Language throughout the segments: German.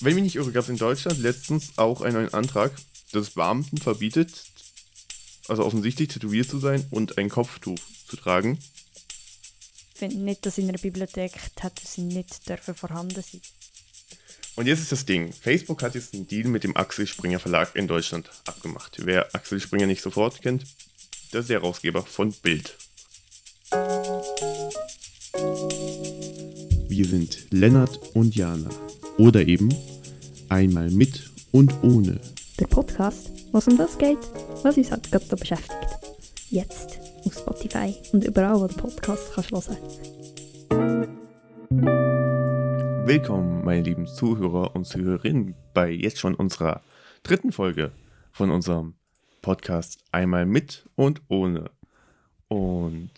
wenn mich nicht irre, gab es in Deutschland letztens auch einen neuen Antrag, dass Beamten verbietet, also offensichtlich tätowiert zu sein und ein Kopftuch zu tragen. Ich finde nicht, dass in einer Bibliothek Tattoos nicht dürfen vorhanden sein. Und jetzt ist das Ding. Facebook hat jetzt einen Deal mit dem Axel Springer Verlag in Deutschland abgemacht. Wer Axel Springer nicht sofort kennt, das ist der Herausgeber von Bild. Wir sind Lennart und Jana. Oder eben einmal mit und ohne. Der Podcast, was um das geht, was uns halt gerade so beschäftigt. Jetzt auf Spotify und überall, wo du Podcast kannst hören. Willkommen, meine lieben Zuhörer und Zuhörerinnen, bei jetzt schon unserer dritten Folge von unserem Podcast Einmal mit und ohne. Und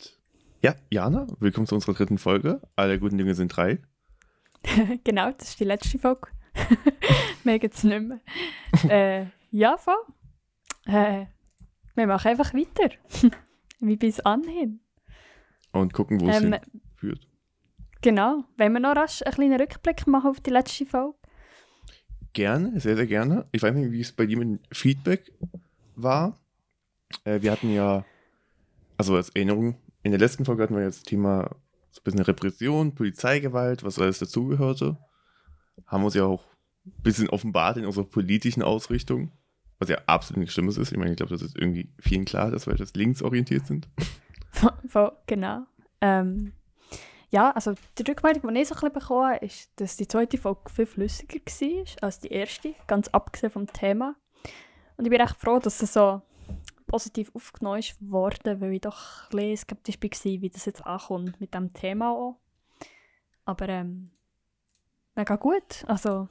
ja, Jana, willkommen zu unserer dritten Folge. Alle guten Dinge sind drei. genau, das ist die letzte Folge. Mehr gibt es nicht mehr. äh, ja, voll. Äh, wir machen einfach weiter. Wie bis anhin. Und gucken, wo es Ähm, hinführt. Genau. Wenn wir noch rasch einen kleinen Rückblick machen auf die letzte Folge. Gerne, sehr, sehr gerne. Ich weiß nicht, wie es bei dir mit Feedback war. Äh, wir hatten ja, also als Erinnerung, in der letzten Folge hatten wir jetzt das Thema so ein bisschen Repression, Polizeigewalt, was alles dazugehörte. Haben uns ja auch ein bisschen offenbart in unserer politischen Ausrichtung, was ja absolut nichts Schlimmes ist. Ich meine, ich glaube, das ist irgendwie vielen klar, dass wir das linksorientiert sind. Genau. Ähm, ja, also die Rückmeldung, die ich so ein bisschen bekommen habe, ist, dass die zweite Folge viel flüssiger war als die erste, ganz abgesehen vom Thema. Und ich bin echt froh, dass es so positiv aufgenommen ist worden, weil ich doch ein bisschen skeptisch war, wie das jetzt ankommt mit dem Thema auch. Aber ähm, mega gut. Also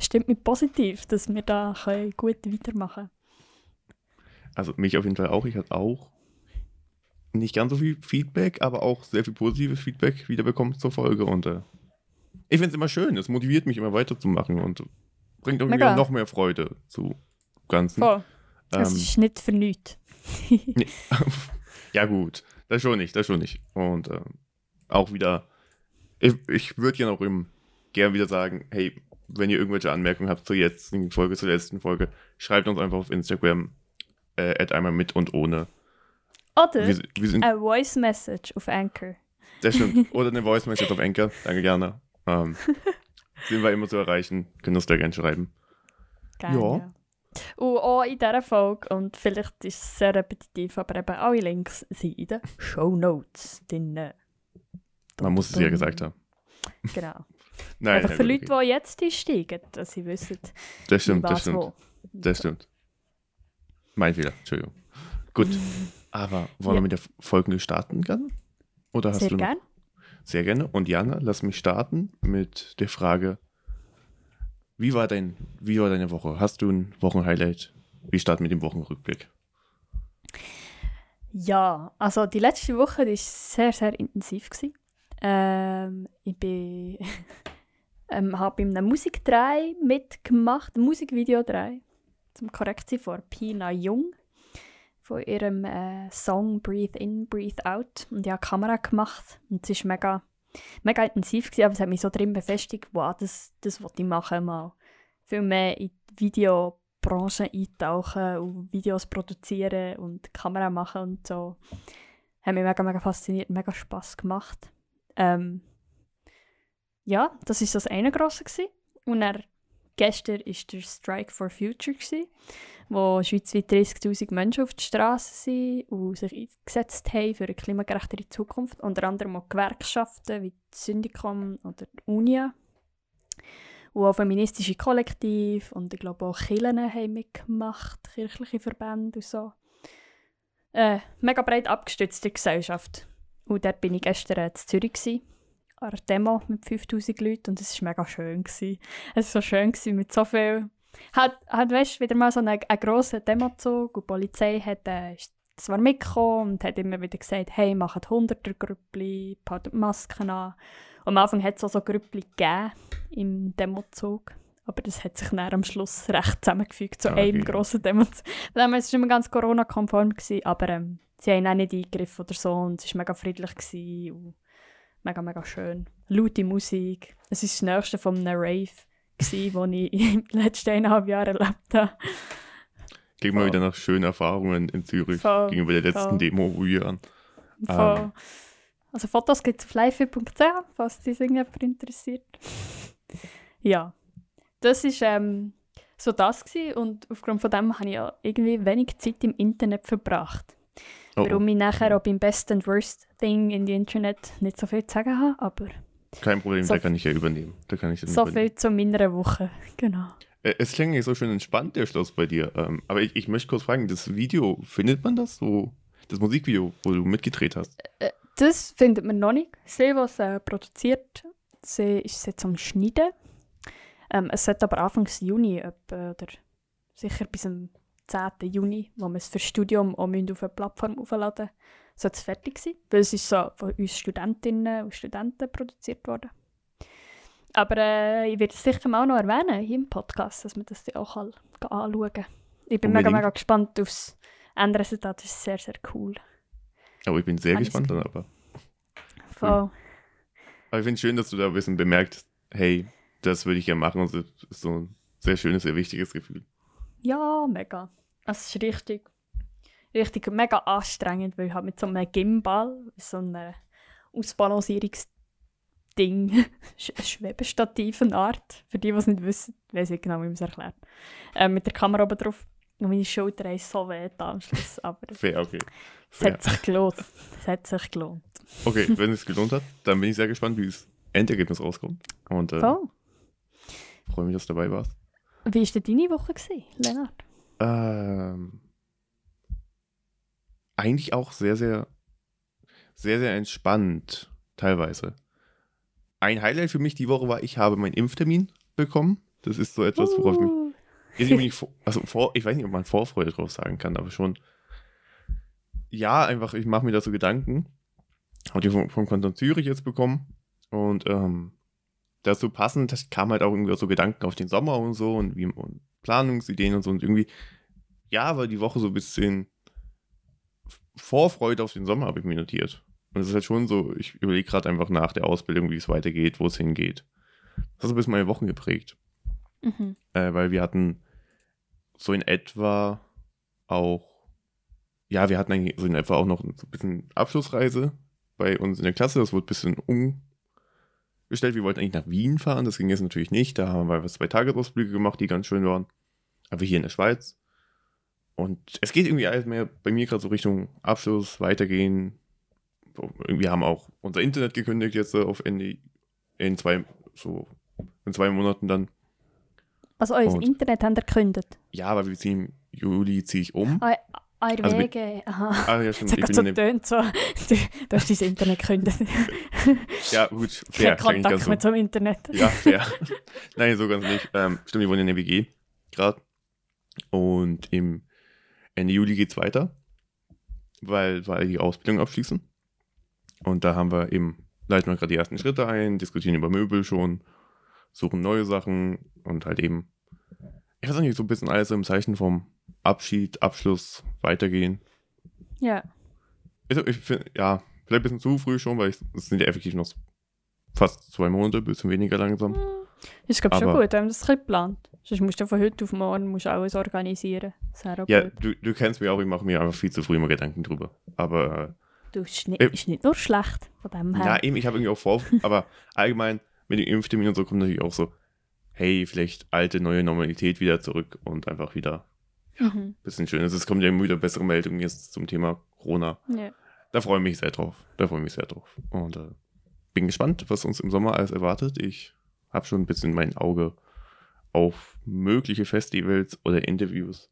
stimmt mich positiv, dass wir da können gut weitermachen Also mich auf jeden Fall auch. Ich hatte auch nicht ganz so viel Feedback, aber auch sehr viel positives Feedback wiederbekommen zur Folge. Und äh, ich finde es immer schön. Es motiviert mich immer weiterzumachen und bringt irgendwie noch mehr Freude zu Ganzen. Voll. Das Ähm, ist nicht für nichts. nee. ja gut, das schon nicht, das schon nicht. Und äh, auch wieder, ich, ich würde ja noch im, gern wieder sagen, hey, wenn ihr irgendwelche Anmerkungen habt zur jetzigen Folge, zur letzten Folge, schreibt uns einfach auf Instagram, äh, einmal mit und ohne. Oder Wir, wir sind eine Voice Message auf Anchor. Das stimmt. Oder eine Voice Message auf Anchor. Danke gerne. Ähm, sind wir immer zu erreichen. Können uns da gerne schreiben. Gerne, Ja. ja. Und auch in dieser Folge, und vielleicht ist es sehr repetitiv, aber eben alle Links sind in den Show Notes drin. Man muss es ja gesagt haben. Genau. Nein, Einfach für Leute, okay. die jetzt einsteigen, dass sie wissen, Das stimmt, was das stimmt. wo. Das stimmt. Mein Fehler, Entschuldigung. Gut. Aber wollen wir Ja. mit der Folge starten können? Oder hast Sehr du noch? gern. Sehr gerne. Und Jana, lass mich starten mit der Frage: Wie war, dein, wie war deine Woche? Hast du ein Wochenhighlight? Wir starten mit dem Wochenrückblick. Ja, also die letzte Woche war sehr, sehr intensiv. Ähm, ich ähm, habe bei einem Musikdreh mitgemacht, Musikvideo-Dreh, zum Korrektion von Pina Jung, von ihrem äh, Song Breathe In, Breathe Out. Und ich habe Kamera gemacht und es war mega, mega intensiv, gewesen, aber es hat mich so drin befestigt, wow, das, das wollte ich machen mal. Viel mehr in die Videobranche eintauchen und Videos produzieren und Kamera machen und so. Hat mich mega, mega fasziniert, mega Spass gemacht. Ähm, ja, das war das eine grosse. Gewesen. Und dann, gestern war der Strike for Future, gewesen, wo schweizweit 30'000 Menschen auf die Straße sind und sich eingesetzt haben für eine klimagerechtere Zukunft. Unter anderem auch Gewerkschaften wie die Syndicom oder die Unia. Und auch feministische Kollektive und ich glaube auch Kirchen haben mitgemacht, kirchliche Verbände und so. Äh, mega breit abgestützte Gesellschaft. Und dort bin ich gestern äh, in Zürich gewesen, an einer Demo mit 5000 Leuten und es war mega schön. Gewesen. Es war so schön gewesen, mit so viel... Hat, hat weißt, wieder mal so einen, einen grossen Demozug und die Polizei hat äh, ist zwar mitgekommen und hat immer wieder gesagt, hey, macht 100er Grüppli, behaltet Masken an. Und am Anfang hat es auch so Grüppli gegeben im Demozug. Aber das hat sich dann am Schluss recht zusammengefügt zu Ah, einem okay. grossen Demozug. Von Es war immer ganz Corona-konform, aber ähm, sie haben auch nicht eingegriffen oder so und es war mega friedlich gewesen und mega, mega schön. Laute Musik. Es ist das Nächste von einem Rave die ich in den letzten eineinhalb Jahren erlebt habe. Mal Voll. wieder nach schönen Erfahrungen in Zürich Voll, gegenüber der letzten voll. Demo, wo wir. Von, Ähm. also Fotos gibt es auf live.ch, falls dich irgendjemand interessiert. ja, das ist ähm, so das gewesen und aufgrund von dem habe ich ja irgendwie wenig Zeit im Internet verbracht. Oh, Warum ich nachher auch beim Best and Worst Thing in die Internet nicht so viel zu sagen habe, aber kein Problem, so- da kann ich ja übernehmen. Da kann ich so übernehmen. viel zu meiner Woche. Genau. Äh, Es klingt nicht so schön entspannt, der Schluss bei dir. Ähm, aber ich, ich möchte kurz fragen, das Video, findet man das so? Das Musikvideo, wo du mitgedreht hast? Das findet man noch nicht. Sie, was äh, produziert, sie ist jetzt am Schneiden. Ähm, es sollte aber Anfang Juni, etwa, oder sicher bis zum 10. Juni, wo wir es für das Studium auch auf eine Plattform aufladen müssen, sollte es fertig sein. Weil es ist so von uns Studentinnen und Studenten produziert worden. Aber äh, ich werde es sicher mal noch erwähnen hier im Podcast, dass man das auch kann, kann anschauen kann. Ich bin mega, Unbedingt. mega gespannt aufs Endresultat. Das ist sehr, sehr cool. Aber ich bin sehr ich gespannt dann aber. Voll. Aber ich finde es schön, dass du da ein bisschen bemerkt, hey, das würde ich gerne machen. Und das ist so ein sehr schönes, sehr wichtiges Gefühl. Ja, mega. Es ist richtig, richtig mega anstrengend, weil ich habe mit so einem Gimbal, so einem Ausbalancierungsding, ein Schwebestativ eine Art, für die, die es nicht wissen, weiß ich genau, wie man es erklärt, äh, mit der Kamera oben drauf. Und meine Schulter haben so weh am Schluss, aber es Fair, okay. es Fair. hat sich gelohnt. Es hat sich gelohnt. Okay, wenn es gelohnt hat, dann bin ich sehr gespannt, wie das Endergebnis rauskommt. Und äh, Voll. freue mich, dass du dabei warst. Wie war denn deine Woche, gewesen, Lennart? Ähm, eigentlich auch sehr, sehr, sehr, sehr entspannt, teilweise. Ein Highlight für mich die Woche war, ich habe meinen Impftermin bekommen. Das ist so etwas, worauf ich mich. Uh, Ist irgendwie nicht vor, also vor, ich weiß nicht, ob man Vorfreude drauf sagen kann, aber schon. Ja, einfach, ich mache mir da so Gedanken. Habe die vom, vom Kanton Zürich jetzt bekommen. Und ähm, dazu passend, das kam halt auch irgendwie so Gedanken auf den Sommer und so und wie und Planungsideen und so. Und irgendwie, ja, war die Woche so ein bisschen Vorfreude auf den Sommer, habe ich mir notiert. Und es ist halt schon so, ich überlege gerade einfach nach der Ausbildung, wie es weitergeht, wo es hingeht. Das hat so ein bisschen meine Wochen geprägt mhm. äh, weil wir hatten so in etwa auch, ja, wir hatten eigentlich so in etwa auch noch so ein bisschen Abschlussreise bei uns in der Klasse. Das wurde ein bisschen umgestellt. Wir wollten eigentlich nach Wien fahren, das ging jetzt natürlich nicht. Da haben wir zwei Tagesausflüge gemacht, die ganz schön waren. Aber hier in der Schweiz. Und es geht irgendwie alles mehr bei mir gerade so Richtung Abschluss, weitergehen. Irgendwie haben auch unser Internet gekündigt jetzt äh, auf Ende, in zwei, so in zwei Monaten dann. Also euer Internet haben ihr gekündigt? Ja, aber wir ziehen im Juli ziehe ich um. Ah, eure Also Wege, aha. Ah, ja, stimmt. Es hat Ich gerade bin so getönt, so, du, du hast dein Internet gekündigt. ja, gut, fair. Kein Kontakt mehr so. zum Internet. Ja, fair. Nein, so ganz nicht. Ähm, stimmt, wir wohnen in der WG gerade. Und im Ende Juli geht's weiter, weil, weil die Ausbildung abschließen. Und da haben wir eben, leiten wir gerade die ersten Schritte ein, diskutieren über Möbel schon, suchen neue Sachen und halt eben, ich weiß nicht, so ein bisschen alles im Zeichen vom Abschied, Abschluss, weitergehen. Ja. Also ich finde, ja, vielleicht ein bisschen zu früh schon, weil ich- es sind ja effektiv noch fast zwei Monate, ein bisschen weniger langsam. Ist glaube schon gut, wenn man das ein bisschen plant. Sonst musst du von heute auf morgen musst du alles organisieren. Das auch Ja, blöd. du, du kennst mich auch, ich mache mir einfach viel zu früh immer Gedanken drüber. Aber Du, ist nicht, Äh, ist nicht nur schlecht von dem her. ja, eben, ich habe irgendwie auch vor, aber allgemein mit dem Impftermin und so kommt natürlich auch so, hey, vielleicht alte, neue Normalität wieder zurück und einfach wieder Mhm. bisschen schön. Also Es kommt ja immer wieder bessere Meldungen jetzt zum Thema Corona. Ja. Da freue ich mich sehr drauf. Da freue ich mich sehr drauf. Und äh, bin gespannt, was uns im Sommer alles erwartet. Ich habe schon ein bisschen mein Auge auf mögliche Festivals oder Interviews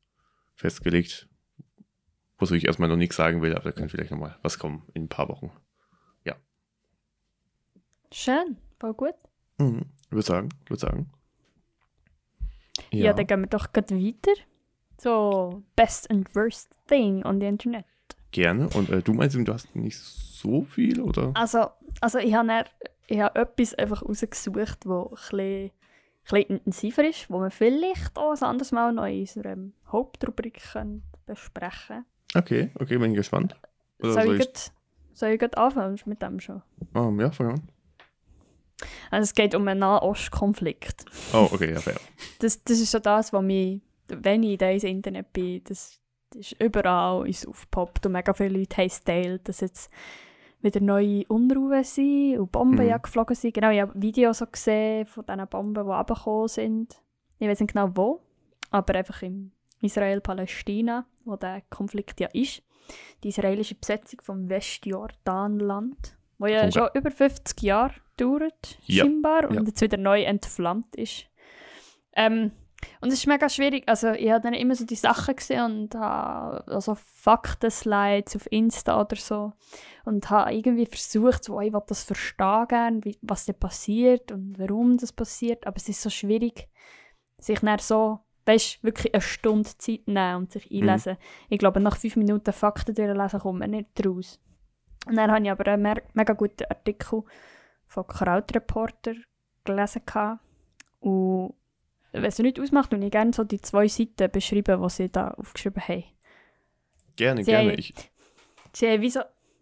festgelegt, wo ich erstmal noch nichts sagen will, aber da kann vielleicht nochmal was kommen in ein paar Wochen. Schön, voll gut. Mhm. Würde sagen, würde sagen. Ja. dann gehen wir doch gerade weiter. So, best and worst thing on the Internet. gerne. Und äh, du meinst, du hast nicht so viel, oder? Also, also ich habe ich habe etwas einfach rausgesucht, das ein bisschen, intensiver ist, wo wir vielleicht auch ein anderes Mal noch in unserer Hauptrubrik können besprechen Okay, okay, bin ich gespannt. Oder Soll soll ich, grad, soll ich anfangen mit dem schon? Ähm, ja, fang an. Also es geht um einen Nahost-Konflikt. Oh, okay, ja, fair. Das, das ist so das, was mich, wenn ich in diesem Internet bin, das, das ist überall ist aufgepoppt und mega viele Leute haben es geteilt, dass jetzt wieder neue Unruhen sind und Bomben Mhm. ja geflogen sind. Genau, ich habe Videos so gesehen von diesen Bomben, die runtergekommen sind. Ich weiß nicht genau wo, aber einfach in Israel-Palästina, wo der Konflikt ja ist. Die israelische Besetzung vom Westjordanland, wo ja Okay. schon über 50 Jahre dauert, Ja, scheinbar, und ja. jetzt wieder neu entflammt ist. Ähm, und es ist mega schwierig. Also, ich habe dann immer so die Sachen gesehen und habe also Fakten-Slides auf Insta oder so. Und habe irgendwie versucht, so, ich will das verstehen gern, wie, was da passiert und warum das passiert. Aber es ist so schwierig, sich dann so, weißt wirklich eine Stunde Zeit nehmen und sich einlesen. Ich glaube, nach fünf Minuten Fakten durchlesen kommt man nicht raus. Und dann habe ich aber einen mega guten Artikel von Krautreporter gelesen. gehabt. Und wenn es nicht ausmacht, würde ich gerne so die zwei Seiten beschreiben, die sie da aufgeschrieben haben. Gerne, Sie gerne. haben- Ich, Sie haben wie so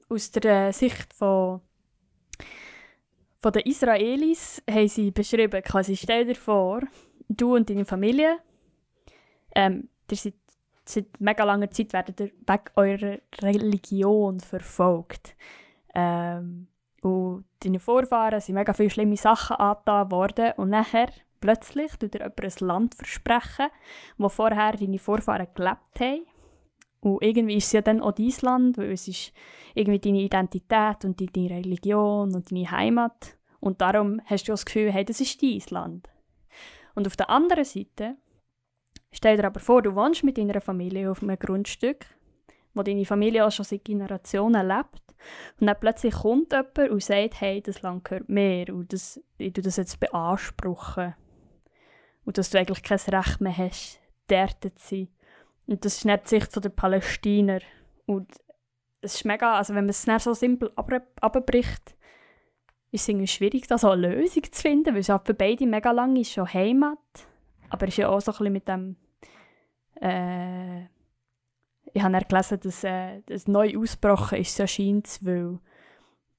aus der Sicht von, von den Israelis haben sie beschrieben, quasi stell dir vor, du und deine Familie, ähm, ihr seid seit mega langer Zeit werdet ihr wegen eurer Religion verfolgt. Ähm, und deine Vorfahren sind mega viele schlimme Sachen angetan worden und nachher plötzlich tut dir jemand ein Land versprechen, wo vorher deine Vorfahren gelebt haben. Und irgendwie ist es ja dann auch dein Land, weil es ist irgendwie deine Identität und deine Religion und deine Heimat. Und darum hast du das Gefühl, hey, das ist dein Land. Und auf der anderen Seite, stell dir aber vor, du wohnst mit deiner Familie auf einem Grundstück, wo deine Familie auch schon seit Generationen lebt. Und dann plötzlich kommt jemand und sagt, hey, das Land gehört mir und das, ich tue das jetzt beanspruchen. Und dass du eigentlich kein Recht mehr hast, dort zu sein. Und das ist nicht die Sicht der Palästiner. Und es ist mega, also wenn man es so simpel abbricht, ist es irgendwie schwierig, da so eine Lösung zu finden, weil es halt für beide mega lang ist schon Heimat. Aber es ist ja auch so ein bisschen mit dem, äh, ich habe gelesen, dass äh, das neu ausgebrochen ist, so scheint es, weil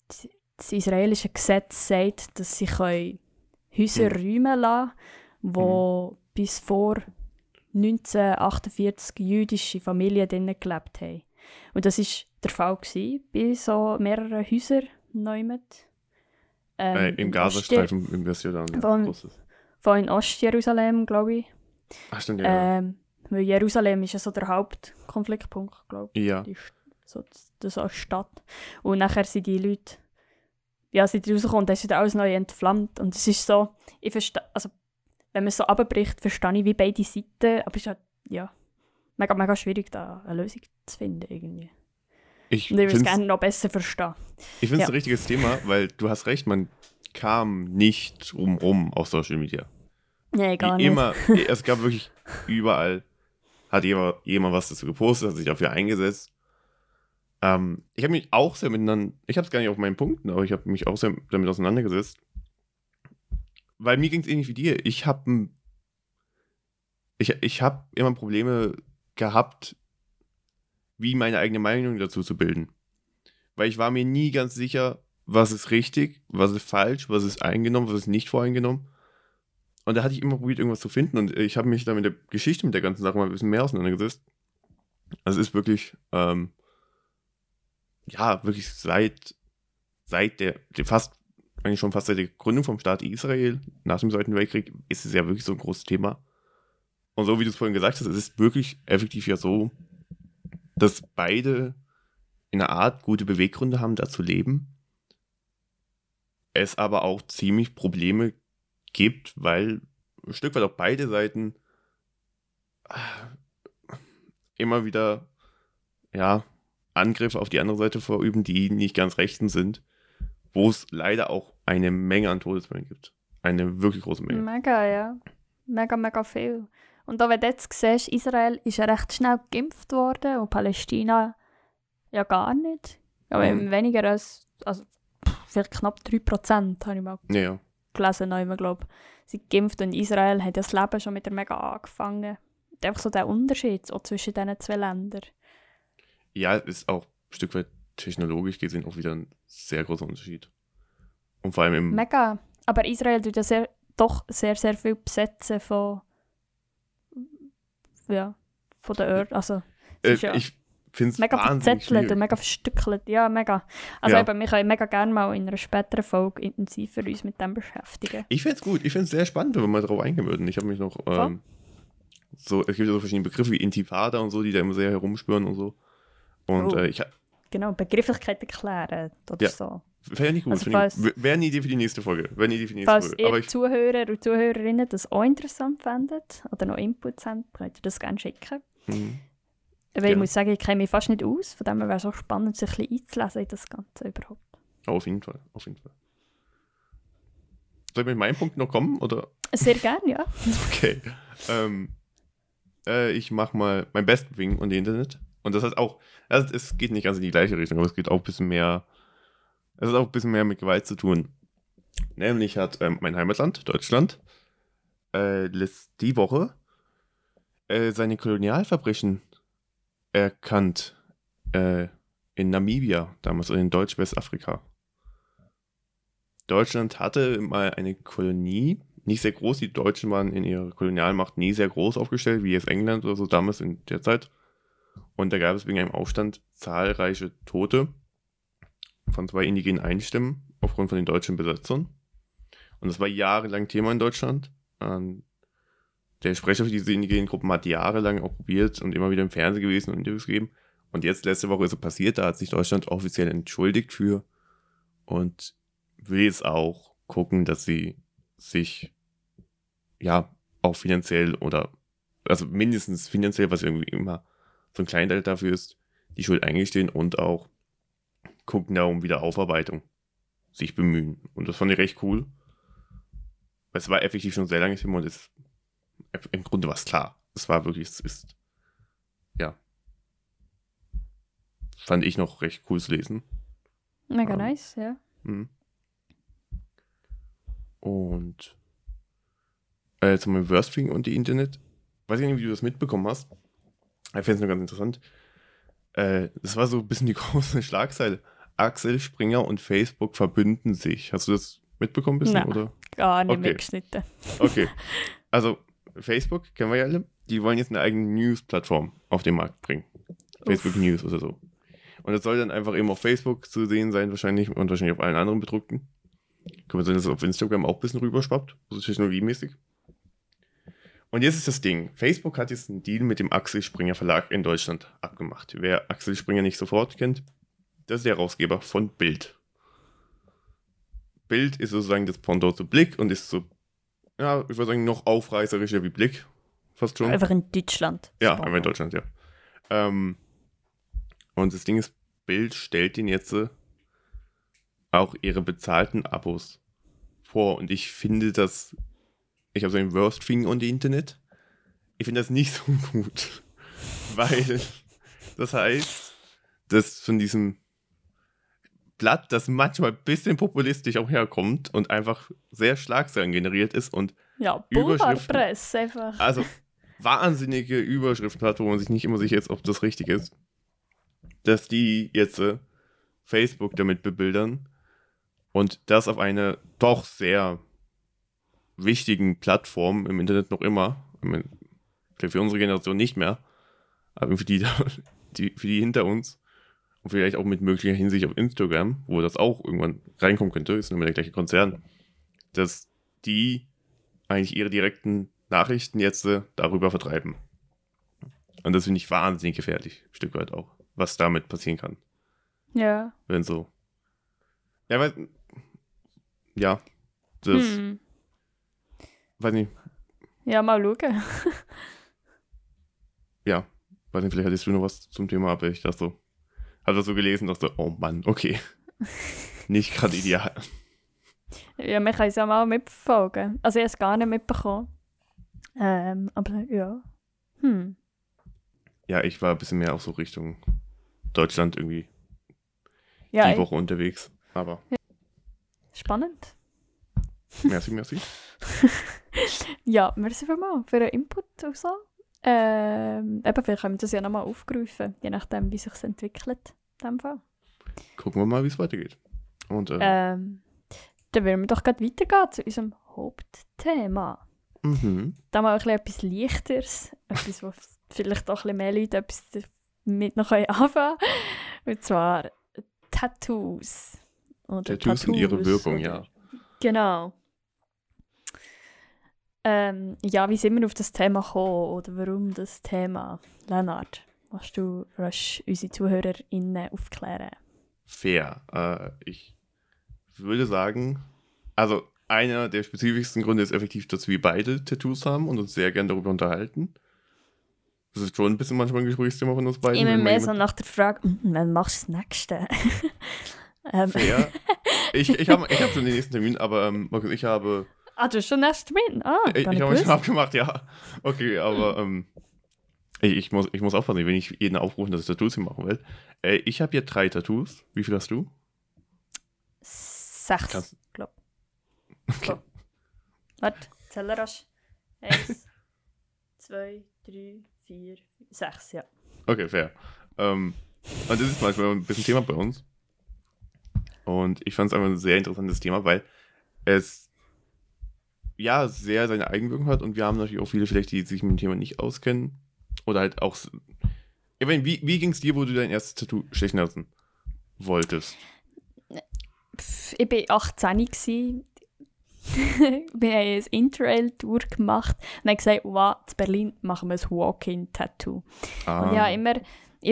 das- israelische Gesetz sagt, dass sie können Häuser Mhm. räumen lassen, wo bis vor 1948 jüdische Familien drinnen gelebt haben. Und das war der Fall gewesen, bei so mehreren Häusern neu mit. Ähm, äh, Im Gazastreifen, im Westjordan. Ja, Von-. Von in Ostjerusalem, glaube ich. Ach, stimmt, ja. Ähm, weil Jerusalem ist ja so der Hauptkonfliktpunkt, glaube ich. ja. Die, so, das als Stadt. Und nachher sind die Leute, ja, sind rausgekommen, dann ist wieder alles neu entflammt. Und es ist so, ich verstehe, also, wenn man es so abbricht, verstehe ich wie beide Seiten, aber es ist halt, ja, mega, mega schwierig, da eine Lösung zu finden, irgendwie. Ich Und ich würde es gerne noch besser verstehen. Ich finde es Ja. ein richtiges Thema, weil du hast recht, man kam nicht rum auf Social Media. Nee, gar nicht. Immer, es gab wirklich überall, hat jemand, jemand was dazu gepostet, hat sich dafür eingesetzt. Ähm, ich habe mich auch sehr miteinander, ich habe es gar nicht auf meinen Punkten, aber ich habe mich auch sehr damit auseinandergesetzt. Weil mir ging es ähnlich wie dir. Ich habe ich, ich hab immer Probleme gehabt, wie meine eigene Meinung dazu zu bilden. Weil ich war mir nie ganz sicher, was ist richtig, was ist falsch, was ist eingenommen, was ist nicht voreingenommen. Und da hatte ich immer probiert, irgendwas zu finden. Und ich habe mich da mit der Geschichte mit der ganzen Sache mal ein bisschen mehr auseinandergesetzt. Also es ist wirklich, ähm, ja, wirklich seit, seit der, der fast, eigentlich schon fast seit der Gründung vom Staat Israel nach dem Zweiten Weltkrieg ist es ja wirklich so ein großes Thema. Und so wie du es vorhin gesagt hast, es ist wirklich effektiv ja so, dass beide in einer Art gute Beweggründe haben, da zu leben. Es aber auch ziemlich Probleme gibt, weil ein Stück weit auch beide Seiten äh, immer wieder ja, Angriffe auf die andere Seite verüben, die nicht ganz rechten sind, wo es leider auch eine Menge an Todesfällen gibt. Eine wirklich große Menge. Mega, ja. Mega, mega viel. Und auch wenn du jetzt siehst, Israel ist ja recht schnell geimpft worden und Palästina ja gar nicht. Aber Mhm. weniger als, also vielleicht knapp 3% habe ich mal Ja, ja. gelesen, noch immer, glaube sind geimpft und Israel hat ja das Leben schon mit der Mega angefangen. Und einfach so der Unterschied auch zwischen diesen zwei Ländern. Ja, ist auch ein Stück weit technologisch gesehen auch wieder ein sehr großer Unterschied. Und vor allem im. Mega. Aber Israel tut ja sehr, doch sehr, sehr viel besetzen von, ja, von der Erde. Also, Äh, ja ich finde es mega verzettelt und mega verstückelt. Ja, mega. Also Ja. eben, wir können mega gerne mal in einer späteren Folge intensiver uns mit dem beschäftigen. Ich finde es gut. Ich finde es sehr spannend, wenn wir mal drauf eingehen würden. Ich habe mich noch ähm, so, es gibt ja so verschiedene Begriffe wie Intifada und so, die da immer sehr herumspüren und so. Und Oh. äh, ich Genau, Begrifflichkeit erklären oder Ja. so. wäre nicht gut. Also ich- Wäre eine Idee für die nächste Folge. Wäre eine Idee für die nächste Falls Folge. Ihr ich, Zuhörer und Zuhörerinnen das auch interessant fändet oder noch Inputs habt, könnt ihr das gerne schicken. Mhm. Weil ich Gerne. muss sagen, ich kenne mich fast nicht aus, von dem her wäre es auch spannend, sich ein bisschen einzulesen in das Ganze überhaupt. auf jeden Fall. Auf jeden Fall. Soll ich mit meinem Punkt noch kommen? Oder? Sehr gerne, ja. Okay. ähm, äh, ich mache mal mein Best Wing und Internet. Und das heißt auch, also es geht nicht ganz in die gleiche Richtung, aber es geht auch ein bisschen mehr, es hat auch ein bisschen mehr mit Gewalt zu tun. Nämlich hat ähm, mein Heimatland, Deutschland, äh, die Woche äh, seine Kolonialverbrechen erkannt äh, in Namibia, damals in Deutsch-Westafrika. Deutschland hatte mal eine Kolonie, nicht sehr groß. Die Deutschen waren in ihrer Kolonialmacht nie sehr groß aufgestellt, wie jetzt England oder so damals in der Zeit. Und da gab es wegen einem Aufstand zahlreiche Tote von zwei indigenen Einstimmen aufgrund von den deutschen Besetzern. Und das war jahrelang Thema in Deutschland. Ähm, der Sprecher für diese indigenen Gruppen hat jahrelang auch probiert und immer wieder im Fernsehen gewesen und Interviews gegeben. Und jetzt letzte Woche ist es passiert, da hat sich Deutschland offiziell entschuldigt für und will jetzt auch gucken, dass sie sich ja auch finanziell oder also mindestens finanziell, was irgendwie immer so ein Kleinteil dafür ist, die Schuld eingestehen und auch gucken da um Wiederaufarbeitung sich bemühen. Und das fand ich recht cool. Weil es war effektiv schon sehr lange Thema und es, im Grunde war es klar. Es war wirklich, es ist, ja, fand ich noch recht cool zu lesen. Mega Ähm, nice, ja. Mhm. Und äh, zu meinem Worstring und die Internet. Weiß ich nicht, wie du das mitbekommen hast. Ich finde es nur ganz interessant. Äh, das war so ein bisschen die große Schlagzeile. Axel Springer und Facebook verbünden sich. Hast du das mitbekommen ein bisschen? Nein. Oder? Gar nicht Okay. mitgeschnitten. Okay. Also, Facebook kennen wir ja alle. Die wollen jetzt eine eigene News-Plattform auf den Markt bringen. Facebook Uff. News oder so. Und das soll dann einfach eben auf Facebook zu sehen sein, wahrscheinlich, und wahrscheinlich auf allen anderen bedruckten. Kann man sagen, dass es auf Instagram auch ein bisschen rüberschwappt, so technologiemäßig. Und jetzt ist das Ding. Facebook hat jetzt einen Deal mit dem Axel Springer Verlag in Deutschland abgemacht. Wer Axel Springer nicht sofort kennt, das ist der Herausgeber von Bild. Bild ist sozusagen das Pendant zu Blick und ist so, ja, ich würde sagen, noch aufreißerischer wie Blick. Fast schon. Einfach in Deutschland. Ja, einfach in Deutschland, ja. Ähm, und das Ding ist, Bild stellt ihnen jetzt äh, auch ihre bezahlten Abos vor. Und ich finde das, ich habe so ein Worst Thing on the Internet. Ich finde das nicht so gut. Weil das heißt, dass von diesem Blatt, das manchmal ein bisschen populistisch auch herkommt und einfach sehr Schlagzeilen generiert ist und Ja, Überschriften. Boulevardpresse einfach. also wahnsinnige Überschriften hat, wo man sich nicht immer sicher ist, ob das richtig ist. Dass die jetzt äh, Facebook damit bebildern und das auf einer doch sehr wichtigen Plattform im Internet noch immer, für unsere Generation nicht mehr, aber für die, die, für die hinter uns und vielleicht auch mit möglicher Hinsicht auf Instagram, wo das auch irgendwann reinkommen könnte, ist nur der gleiche Konzern, dass die eigentlich ihre direkten Nachrichten jetzt äh, darüber vertreiben. Und das finde ich wahnsinnig gefährlich, ein Stück weit auch, was damit passieren kann. Ja. Wenn so. Ja, weil. Ja. Das. Hm. Weiß nicht. Ja, mal schauen. Ja. Weiß nicht, vielleicht hattest du noch was zum Thema, aber ich dachte so. Hab das so gelesen und dachte, oh Mann, okay. nicht gerade ideal. Ja, wir können es ja mal mitverfolgen. Also ich habe es gar nicht mitbekommen. Ähm, aber ja. Hm. Ja, ich war ein bisschen mehr auch so Richtung Deutschland irgendwie Ja, die Woche unterwegs. Aber spannend. merci, merci. Ja, merci vielmals für den Input und so. Ähm, eben, vielleicht können wir das ja nochmal aufgreifen, je nachdem, wie sich entwickelt. In dem Fall. Gucken wir mal, wie es weitergeht. Und äh, Ähm, dann würden wir doch gerade weitergehen zu unserem Hauptthema. Mhm. Da mal ein bisschen etwas Leichteres, etwas, wo vielleicht auch ein bisschen mehr Leute etwas damit noch anfangen können. Und zwar Tattoos. Oder Tattoos und ihre Wirkung, ja. Genau. Ähm, ja, wie sind wir auf das Thema gekommen oder warum das Thema? Leonard, willst du rasch unsere ZuhörerInnen aufklären? Fair. Äh, ich würde sagen, also einer der spezifischsten Gründe ist effektiv, dass wir beide Tattoos haben und uns sehr gern darüber unterhalten. Das ist schon ein bisschen manchmal ein Gesprächsthema von uns beiden. Immer mehr so nach der Frage, "Mm, wann machst du das nächste? ähm, Fair. Ich, ich habe ich hab schon den nächsten Termin, aber ähm, ich habe ah, du hast schon nächsten Termin? Ah, Ich, gar ich nicht habe mich schon abgemacht, ja. Okay, aber ähm, ich, ich, muss, ich muss aufpassen, wenn ich jeden aufrufen, dass ich Tattoos hier machen will. Äh, ich habe hier drei Tattoos. Wie viel hast du? Sechs, Kannst- glaub Okay. So. Warte, zähl rasch. Eins, zwei, drei, vier, sechs, ja. Okay, fair. Ähm, und das ist manchmal ein bisschen Thema bei uns. Und ich fand es einfach ein sehr interessantes Thema, weil es ja sehr seine Eigenwirkung hat und wir haben natürlich auch viele vielleicht, die sich mit dem Thema nicht auskennen. Oder halt auch. meine, wie, wie ging es dir, wo du dein erstes Tattoo stechen lassen wolltest? Ich war 18 gsi. wir haben eine Interrail-Tour gemacht und haben gesagt, wow, in Berlin machen wir ein Walk-in-Tattoo. Ah, Und ja, immer in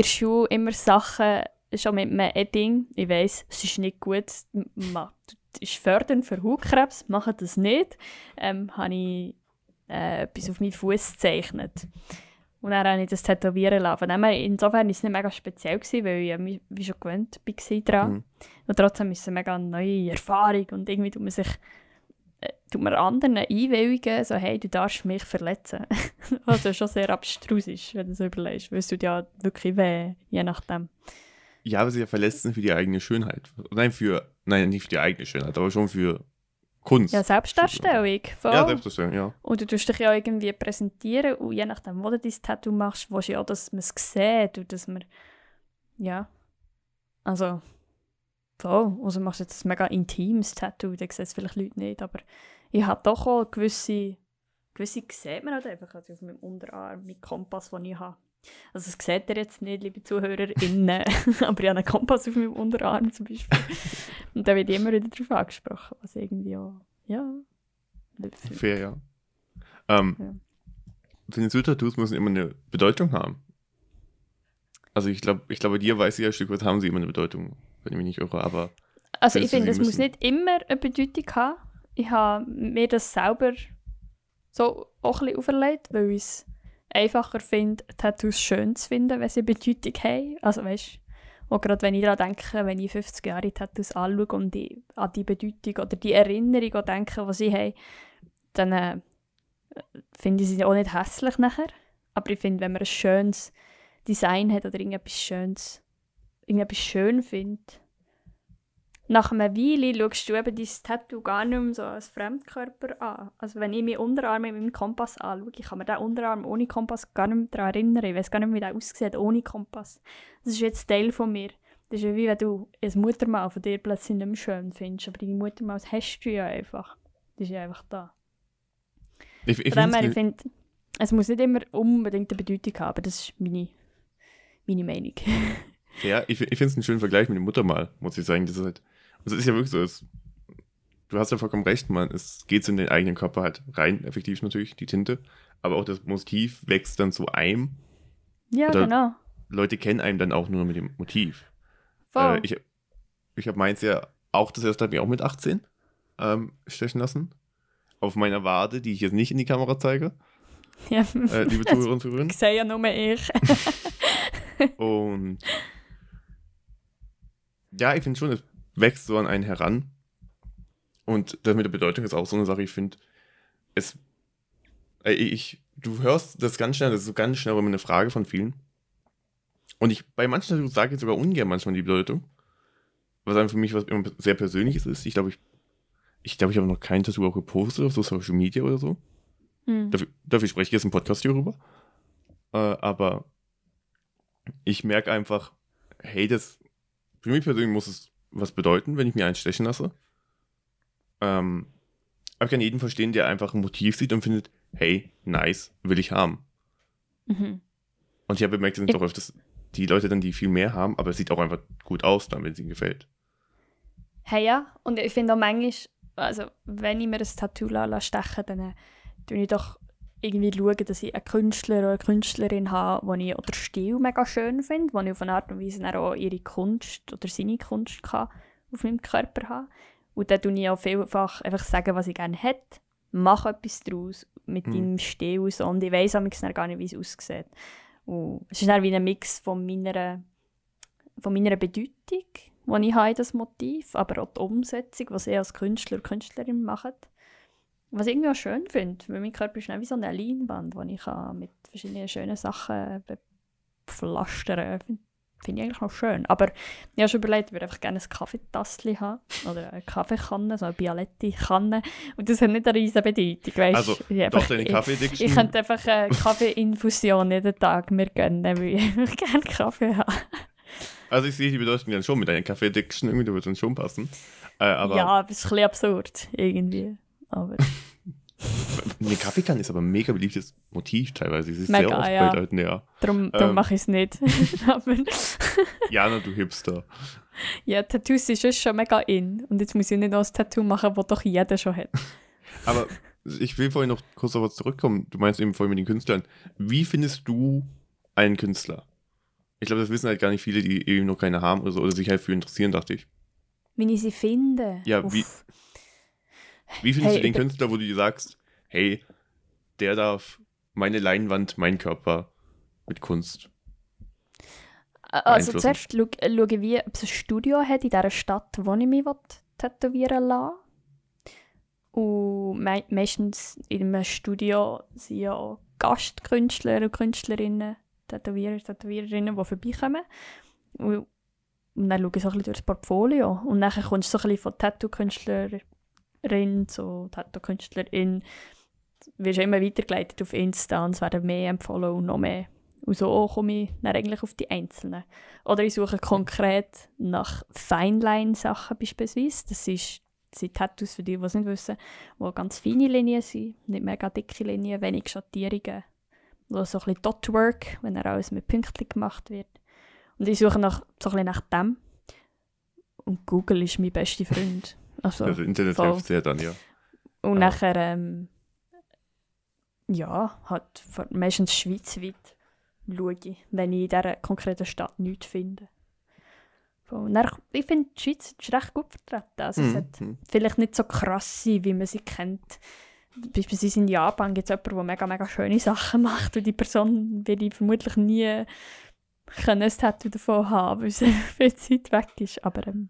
der Schule immer Sachen, schon mit einem Edding. Ich weiss, es ist nicht gut, m- ma- es ist fördernd für Hautkrebs, mache das nicht. Ähm, habe ich äh, etwas auf meinen Fuß gezeichnet. Und dann habe ich das tätowieren lassen. Her, insofern war es nicht mega speziell, gewesen, weil ich ja mich wie schon gewöhnt war daran. Mhm. Und trotzdem ist es eine mega neue Erfahrung und irgendwie tut man sich äh, tut man anderen einwilligen, so hey, du darfst mich verletzen. Was ja schon sehr abstrus ist, wenn du so überlegst, weil es tut ja wirklich weh, je nachdem. Ja, aber sie ja verletzen für die eigene Schönheit. Nein, für, nein, nicht für die eigene Schönheit, aber schon für Kunst. Ja, Selbstdarstellung. Voll. Ja, Selbstdarstellung, ja. und du tust dich ja irgendwie präsentieren und je nachdem, wo du dein Tattoo machst, willst du ja, dass man es sieht und dass man, ja, also, voll. Also machst du jetzt ein mega intimes Tattoo, da sehen es vielleicht Leute nicht, aber ich habe doch auch gewisse, gewisse sieht man halt einfach also auf meinem Unterarm, mit Kompass, den ich habe. Also das seht ihr jetzt nicht, liebe ZuhörerInnen, aber ich habe einen Kompass auf meinem Unterarm zum Beispiel. Und da wird immer wieder darauf angesprochen, was irgendwie auch, ja, Fair, ja. Ähm, Ja. Tattoo-Tattoos müssen immer eine Bedeutung haben. Also ich glaube, ich glaube, bei dir weiß ich ja, ein Stück weit haben sie immer eine Bedeutung, wenn ich mich nicht irre, aber Also ich finde, es muss nicht immer eine Bedeutung haben. Ich habe mir das selber so auch ein bisschen auferlegt, weil ich es einfacher finde, Tattoos schön zu finden, wenn sie Bedeutung haben. Also weißt auch gerade wenn ich daran denke, wenn ich 50 Jahre Tattoos anschaue und die, an die Bedeutung oder die Erinnerung denke, die sie haben, dann äh, finde ich sie auch nicht hässlich nachher. Aber ich finde, wenn man ein schönes Design hat oder irgendetwas Schönes, irgendetwas schön findet, nach einer Weile schaust du eben dein Tattoo gar nicht mehr so als Fremdkörper an. Also wenn ich meinen Unterarm mit meinem Kompass anschaue, ich kann mir den Unterarm ohne Kompass gar nicht mehr daran erinnern. Ich weiß gar nicht mehr, wie der aussieht ohne Kompass. Das ist jetzt Teil von mir. Das ist ja wie wenn du ein Muttermal von dir plötzlich nicht mehr schön findest. Aber deine Muttermal hast du ja einfach. Das ist ja einfach da. ich, ich finde finde, es muss nicht immer unbedingt eine Bedeutung haben. Das ist meine, meine Meinung. fair. Ich, ich finde es einen schönen Vergleich mit dem Muttermal, muss ich sagen. Das ist halt, es ist ja wirklich so, es, du hast ja vollkommen recht, man, es geht in den eigenen Körper halt rein, effektiv natürlich, die Tinte, aber auch das Motiv wächst dann zu einem. ja, Oder- genau. Leute kennen einen dann auch nur mit dem Motiv. Voll. Äh, ich ich habe meins ja auch das erste habe ich auch mit 18 ähm, stechen lassen. Auf meiner Wade, die ich jetzt nicht in die Kamera zeige, ja. äh, liebe Zuhörerinnen und Zuhörer. Ich sehe ja nur ich. Und ja, ich finde schon, es wächst so an einen heran. Und das mit der Bedeutung ist auch so eine Sache, ich finde, es. Ich, du hörst das ganz schnell, das ist so ganz schnell immer eine Frage von vielen. Und ich, bei manchen Tattoos sage ich sogar ungern manchmal die Bedeutung. Was einfach für mich was immer sehr Persönliches ist. Ich glaube, ich, ich glaube, ich habe noch kein Tattoo auch gepostet auf so Social Media oder so. Hm. Dafür, dafür spreche ich jetzt im Podcast hier rüber. Äh, aber ich merke einfach, hey, das für mich persönlich muss es was bedeuten, wenn ich mir einen stechen lasse. Ähm, aber ich kann jeden verstehen, der einfach ein Motiv sieht und findet, hey, nice, will ich haben. Mhm. Und ich habe bemerkt, es sind Ich- auch öfters die Leute dann, die viel mehr haben, aber es sieht auch einfach gut aus dann, wenn es ihnen gefällt. Hey ja, und ich finde auch manchmal, also wenn ich mir ein Tattoo stechen dann äh, tue ich doch irgendwie schauen, dass ich einen Künstler oder eine Künstlerin habe, wo ich oder Stil mega schön finde, wo ich auf eine Art und Weise auch ihre Kunst oder seine Kunst kann auf meinem Körper haben. Und dann tue ich auch vielfach einfach sagen, was ich gerne hätte, mache etwas daraus mit Mhm. deinem Stil und so. Und ich weiss dann gar nicht, wie es aussieht. Und es ist dann wie ein Mix von meiner, von meiner Bedeutung, die ich habe in das Motiv, aber auch die Umsetzung, was ich als Künstler und Künstlerin mache. Was ich irgendwie auch schön finde, weil mein Körper ist wie so eine Leinwand, die ich kann mit verschiedenen schönen Sachen bepflastern kann. Finde ich eigentlich noch schön. Aber ich habe schon überlegt, ich würde einfach gerne ein Kaffeetassli haben. Oder eine Kaffeekanne, so eine Bialetti-Kanne. Und das hat nicht eine riesige Bedeutung, weißt Also, ich, Doch, einfach- deine ich, Kaffee-Addiction. ich könnte einfach eine Kaffeeinfusion jeden Tag mir gönnen, weil ich einfach gerne Kaffee habe. Also ich sehe die Bedeutung dann schon mit deiner Kaffee-Addiction, irgendwie, da wird dann schon passen. Äh, aber ja, das ist ein bisschen absurd, irgendwie. Aber eine Kaffeekanne ist aber ein mega beliebtes Motiv teilweise. Sie ist Mega, sehr oft ja. bei Leuten, ja. darum, darum Ähm. mache ich es nicht. Aber Jana, du Hipster. ja, Tattoos ist schon mega in. Und jetzt muss ich nicht noch ein Tattoo machen, das doch jeder schon hat. Aber ich will vorhin noch kurz auf was zurückkommen. Du meinst eben vorhin mit den Künstlern. Wie findest du einen Künstler? Ich glaube, das wissen halt gar nicht viele, die eben noch keine haben oder so, oder sich halt für interessieren, dachte ich. Wenn ich sie finde. Ja, uff. wie- Wie findest Hey, du den Künstler, wo du dir sagst, hey, der darf meine Leinwand, mein Körper mit Kunst? Also zuerst schau, äh, schaue ich, wie, ob es ein Studio hat in dieser Stadt, wo ich mich tätowieren lasse. Und mei meistens in einem Studio sind ja auch Gastkünstler und Künstlerinnen, Tätowierer, Tätowiererinnen, die vorbeikommen. Und, und dann schaue ich so ein bisschen durch das Portfolio. Und dann kommst du so ein bisschen von Tattoo-Künstlerin zu Tattoo-Künstlerin. Wirst immer weitergeleitet auf Insta und es werden mehr empfohlen und noch mehr. Und so komme ich dann eigentlich auf die Einzelnen. Oder ich suche konkret nach Feinline-Sachen beispielsweise. Das ist, das sind Tattoos für die, die es nicht wissen, wo ganz feine Linien sind, nicht mega dicke Linien, wenig Schattierungen. Wo so ein bisschen Dotwork, wenn er alles mit Pünktchen gemacht wird. Und ich suche nach, so ein bisschen nach dem. Und Google ist mein bester Freund. Also, Also Internet voll. hilft sehr dann, ja. und Ah. nachher, ähm, ja, halt meistens schweizweit schaue ich, wenn ich in dieser konkreten Stadt nichts finde. So, und dann, ich finde, die Schweiz ist recht gut vertreten. Also es Mhm. hat Mhm. vielleicht nicht so krass sein, wie man sie kennt. Beispielsweise in Japan gibt es jemanden, der mega, mega schöne Sachen macht und die Person wird ich vermutlich nie können Tattoo davon haben, weil sie viel Zeit weg ist. Aber ähm,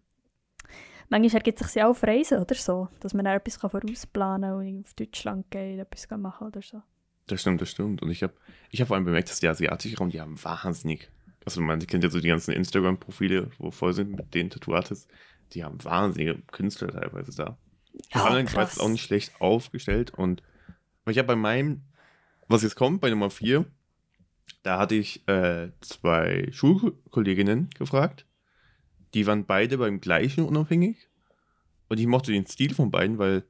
manchmal ergibt es sich ja auch auf Reisen oder so, dass man dann etwas vorausplanen kann und auf Deutschland gehen, etwas machen oder so. Das stimmt, das stimmt. Und ich habe ich hab vor allem bemerkt, dass der asiatische Raum, die haben wahnsinnig. Also man kennt ja so die ganzen Instagram-Profile, wo voll sind mit den Tattoo-Artists. Die haben wahnsinnige Künstler teilweise da. Die haben den Kreis auch nicht schlecht aufgestellt. Und weil ich habe bei meinem, was jetzt kommt, bei Nummer 4, da hatte ich äh, zwei Schulkolleginnen gefragt. Die waren beide beim gleichen unabhängig. Und ich mochte den Stil von beiden, weil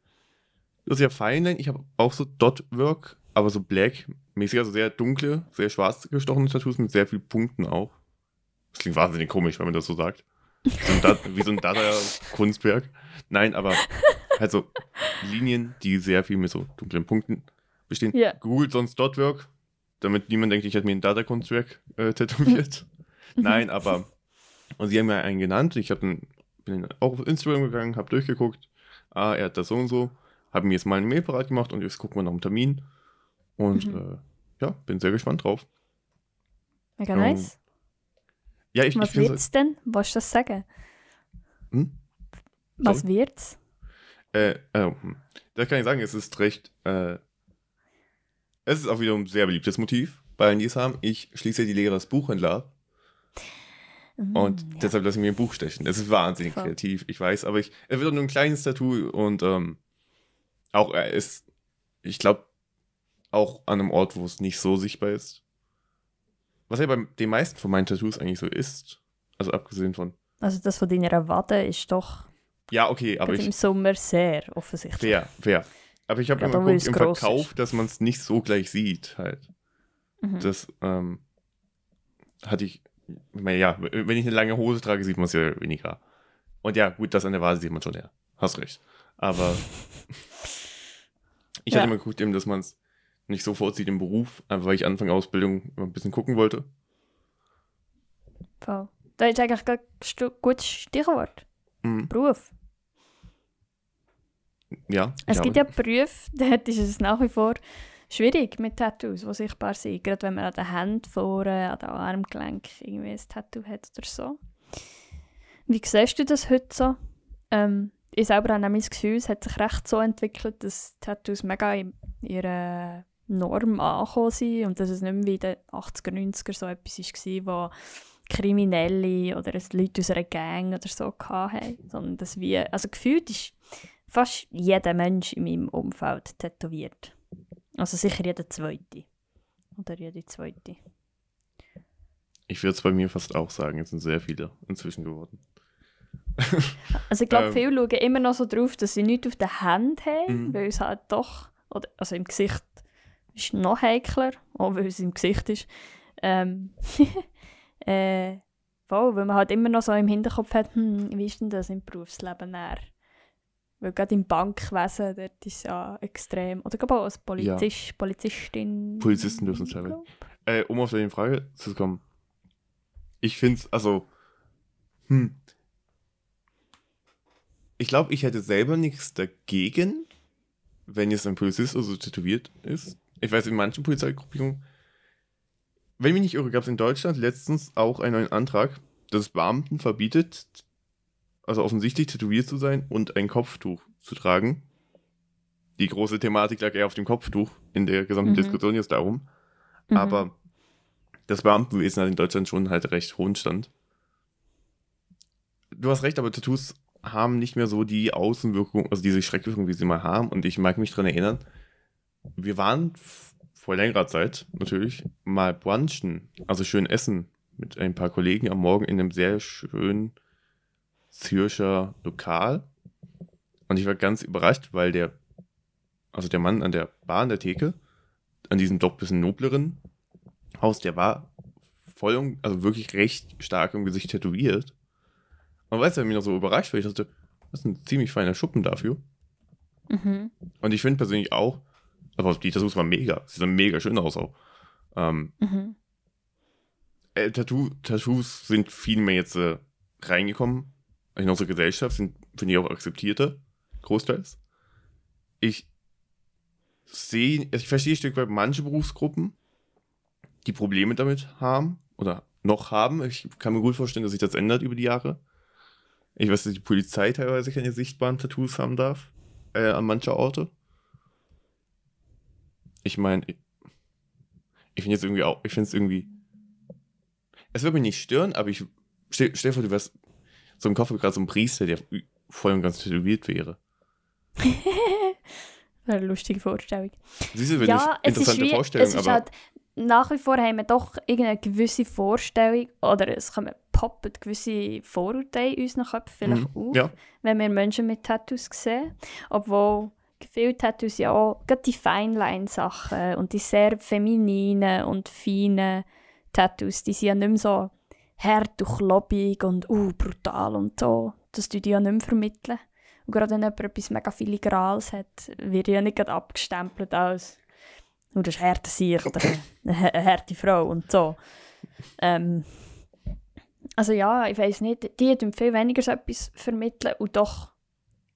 das ist ja Feinline. Ich habe auch so Dot-Work, aber so Black-mäßig, also sehr dunkle, sehr schwarz gestochene Tattoos mit sehr vielen Punkten auch. Das klingt wahnsinnig komisch, wenn man das so sagt. Wie so ein, so Dada-Kunstwerk. Nein, aber halt so Linien, die sehr viel mit so dunklen Punkten bestehen. Ja. Googelt sonst Dotwork, damit niemand denkt, ich hätte mir ein Dada-Kunstwerk äh, tätowiert. Nein, aber und sie haben mir einen genannt. Ich hab dann, bin auch auf Instagram gegangen, habe durchgeguckt. Ah, er hat das so und so. Habe mir jetzt mal eine Mail parat gemacht und jetzt gucken wir noch einen Termin. Und Mhm. äh, ja, bin sehr gespannt drauf. Mega Ähm, nice. Ja, ich, ich Was finde wird's denn? Du das sagen? Hm? Was Sorry? wird's? Äh, äh, das kann ich sagen, es ist recht. Äh, es ist auch wieder ein sehr beliebtes Motiv bei allen, die es haben. Ich schließe die Lehre als Buchhändler ab und Mm, ja. deshalb lasse ich mir ein Buch stechen. Es ist wahnsinnig Voll. kreativ, ich weiß, aber ich, es wird auch nur ein kleines Tattoo und ähm, auch er ist, ich glaube, auch an einem Ort, wo es nicht so sichtbar ist. Was ja bei den meisten von meinen Tattoos eigentlich so ist, also abgesehen von Also das von deiner Wade ist doch Ja, okay, aber ich. im Sommer sehr offensichtlich. Fair, fair. Aber ich habe immer geguckt im Verkauf, ist. dass man es nicht so gleich sieht, halt. Mhm. Das ähm, hatte ich. Ja, wenn ich eine lange Hose trage, sieht man es ja weniger. Und ja, gut, das an der Vase sieht man schon, ja. Hast recht. Aber ich Ja. hatte immer geguckt, eben, dass man es nicht sofort sieht im Beruf, einfach weil ich Anfang Ausbildung ein bisschen gucken wollte. Voll. Das ist eigentlich ein gutes Stichwort. Mhm. Beruf. Ja. Es ich gibt ja Berufe, dort ist es nach wie vor schwierig mit Tattoos, die sichtbar sind. Gerade wenn man an den Händen vorne, an den Armgelenk irgendwie ein Tattoo hat oder so. Wie siehst du das heute so? Ähm, ich selber habe nämlich das Gefühl, es hat sich recht so entwickelt, dass Tattoos mega in ihrer Norm angekommen sind und dass es nicht mehr wie in den 80er, 90er so etwas war, wo Kriminelle oder Leute aus einer Gang oder so hatten. Sondern dass wie, also gefühlt ist fast jeder Mensch in meinem Umfeld tätowiert. Also sicher jeder Zweite. Oder jede Zweite. Ich würde es bei mir fast auch sagen, es sind sehr viele inzwischen geworden. Also ich glaube, Ähm. viele schauen immer noch so drauf, dass sie nichts auf den Händen haben, Mhm. weil es halt doch, oder, also im Gesicht ist noch heikler, auch weil es im Gesicht ist. Ähm, äh, voll, weil man halt immer noch so im Hinterkopf hat, hm, wie ist denn das im Berufsleben näher? Weil gerade im Bankwesen, dort ist es ja extrem, oder glaube auch als Polizist, Polizistin. Polizisten dürfen es selber. Äh, um auf deine Frage zu kommen. Ich finde es, also, hm. Ich glaube, ich hätte selber nichts dagegen, wenn jetzt ein Polizist also tätowiert ist. Ich weiß, in manchen Polizeigruppierungen, wenn mich nicht irre, gab es in Deutschland letztens auch einen neuen Antrag, dass Beamten verbietet, also offensichtlich tätowiert zu sein und ein Kopftuch zu tragen. Die große Thematik lag eher auf dem Kopftuch in der gesamten Mhm. Diskussion jetzt darum. Mhm. Aber das Beamtenwesen hat in Deutschland schon halt recht hohen Stand. Du hast recht, aber Tattoos haben nicht mehr so die Außenwirkung, also diese Schreckwirkung, wie sie mal haben. Und ich mag mich daran erinnern, wir waren vor längerer Zeit natürlich mal brunchen, also schön essen mit ein paar Kollegen am Morgen in einem sehr schönen Zürcher Lokal. Und ich war ganz überrascht, weil der, also der Mann an der Bar an der Theke, an diesem doch bisschen nobleren Haus, der war voll, und- also wirklich recht stark im Gesicht tätowiert. Und weißt du, er mich noch so überrascht, weil ich dachte, das ist ein ziemlich feiner Schuppen dafür. Mhm. Und ich finde persönlich auch, aber die Tattoos waren mega. Sie sahen mega schön aus auch. Ähm, Mhm. äh, Tattoo, Tattoos sind viel mehr jetzt äh, reingekommen in unsere Gesellschaft, sind, finde ich, auch akzeptierter, großteils. Ich sehe, also ich verstehe ein Stück weit manche Berufsgruppen, die Probleme damit haben oder noch haben. Ich kann mir gut vorstellen, dass sich das ändert über die Jahre. Ich weiß, dass die Polizei teilweise keine sichtbaren Tattoos haben darf, äh, an mancher Orte. Ich meine, ich, ich finde jetzt irgendwie auch, ich finde es irgendwie, es würde mich nicht stören, aber ich, stell, stell vor, du wärst so im Kopf gerade so ein Priester, der voll und ganz tätowiert wäre. Eine lustige Vorstellung. Siehst du, wenn ja, es ist, wie, Vorstellung, es ist halt, nach wie vor haben wir doch irgendeine gewisse Vorstellung oder es kommen poppen gewisse Vorurteile in unseren Köpfen vielleicht Mhm, auf, ja. wenn wir Menschen mit Tattoos sehen. Obwohl viele Tattoos ja auch, gerade die Feinline-Sachen und die sehr femininen und feinen Tattoos, die sind ja nicht mehr so hart und kloppig und uh, brutal und so. Das die ja nicht mehr vermitteln. Und gerade wenn jemand etwas mega Filigrales hat, wird ja nicht abgestempelt als «Oh, das ist ein harter Sieg» oder eine, harte Frau und so. Ähm, also ja, ich weiß nicht, die tun viel weniger so etwas vermitteln und doch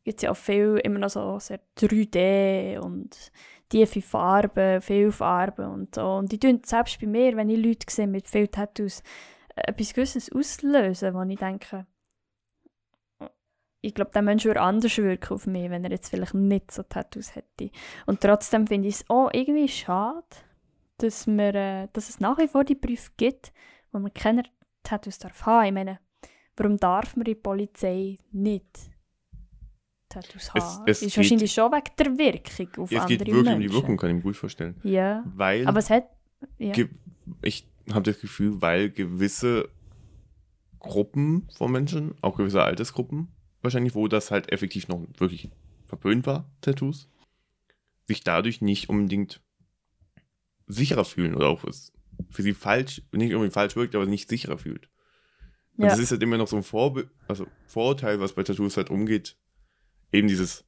gibt es ja auch viel immer noch so sehr 3D und tiefe Farben, viel Farben und so. Und die tun selbst bei mir, wenn ich Leute sehe mit viel Tattoos, etwas Gewisses auslösen, wo ich denke, ich glaube, der Mensch würde anders wirken auf mich, wenn er jetzt vielleicht nicht so Tattoos hätte. Und trotzdem finde ich es auch irgendwie schade, dass, wir, äh, dass es nach wie vor die Berufe gibt, wo man keine Tattoos darf haben. Ich meine, warum darf man in der Polizei nicht Tattoos Es- haben? es ist geht- wahrscheinlich schon wegen der Wirkung auf es andere geht wirklich Menschen. um die Wirkung, kann ich mir gut vorstellen. Ja, Weil aber es hat... Ja. ich habe das Gefühl, weil gewisse Gruppen von Menschen, auch gewisse Altersgruppen, wahrscheinlich, wo das halt effektiv noch wirklich verpönt war, Tattoos, sich dadurch nicht unbedingt sicherer fühlen oder auch es für sie falsch, nicht irgendwie falsch wirkt, aber nicht sicherer fühlt. Und Ja. das ist halt immer noch so ein Vorbe also Vorurteil, was bei Tattoos halt umgeht. Eben dieses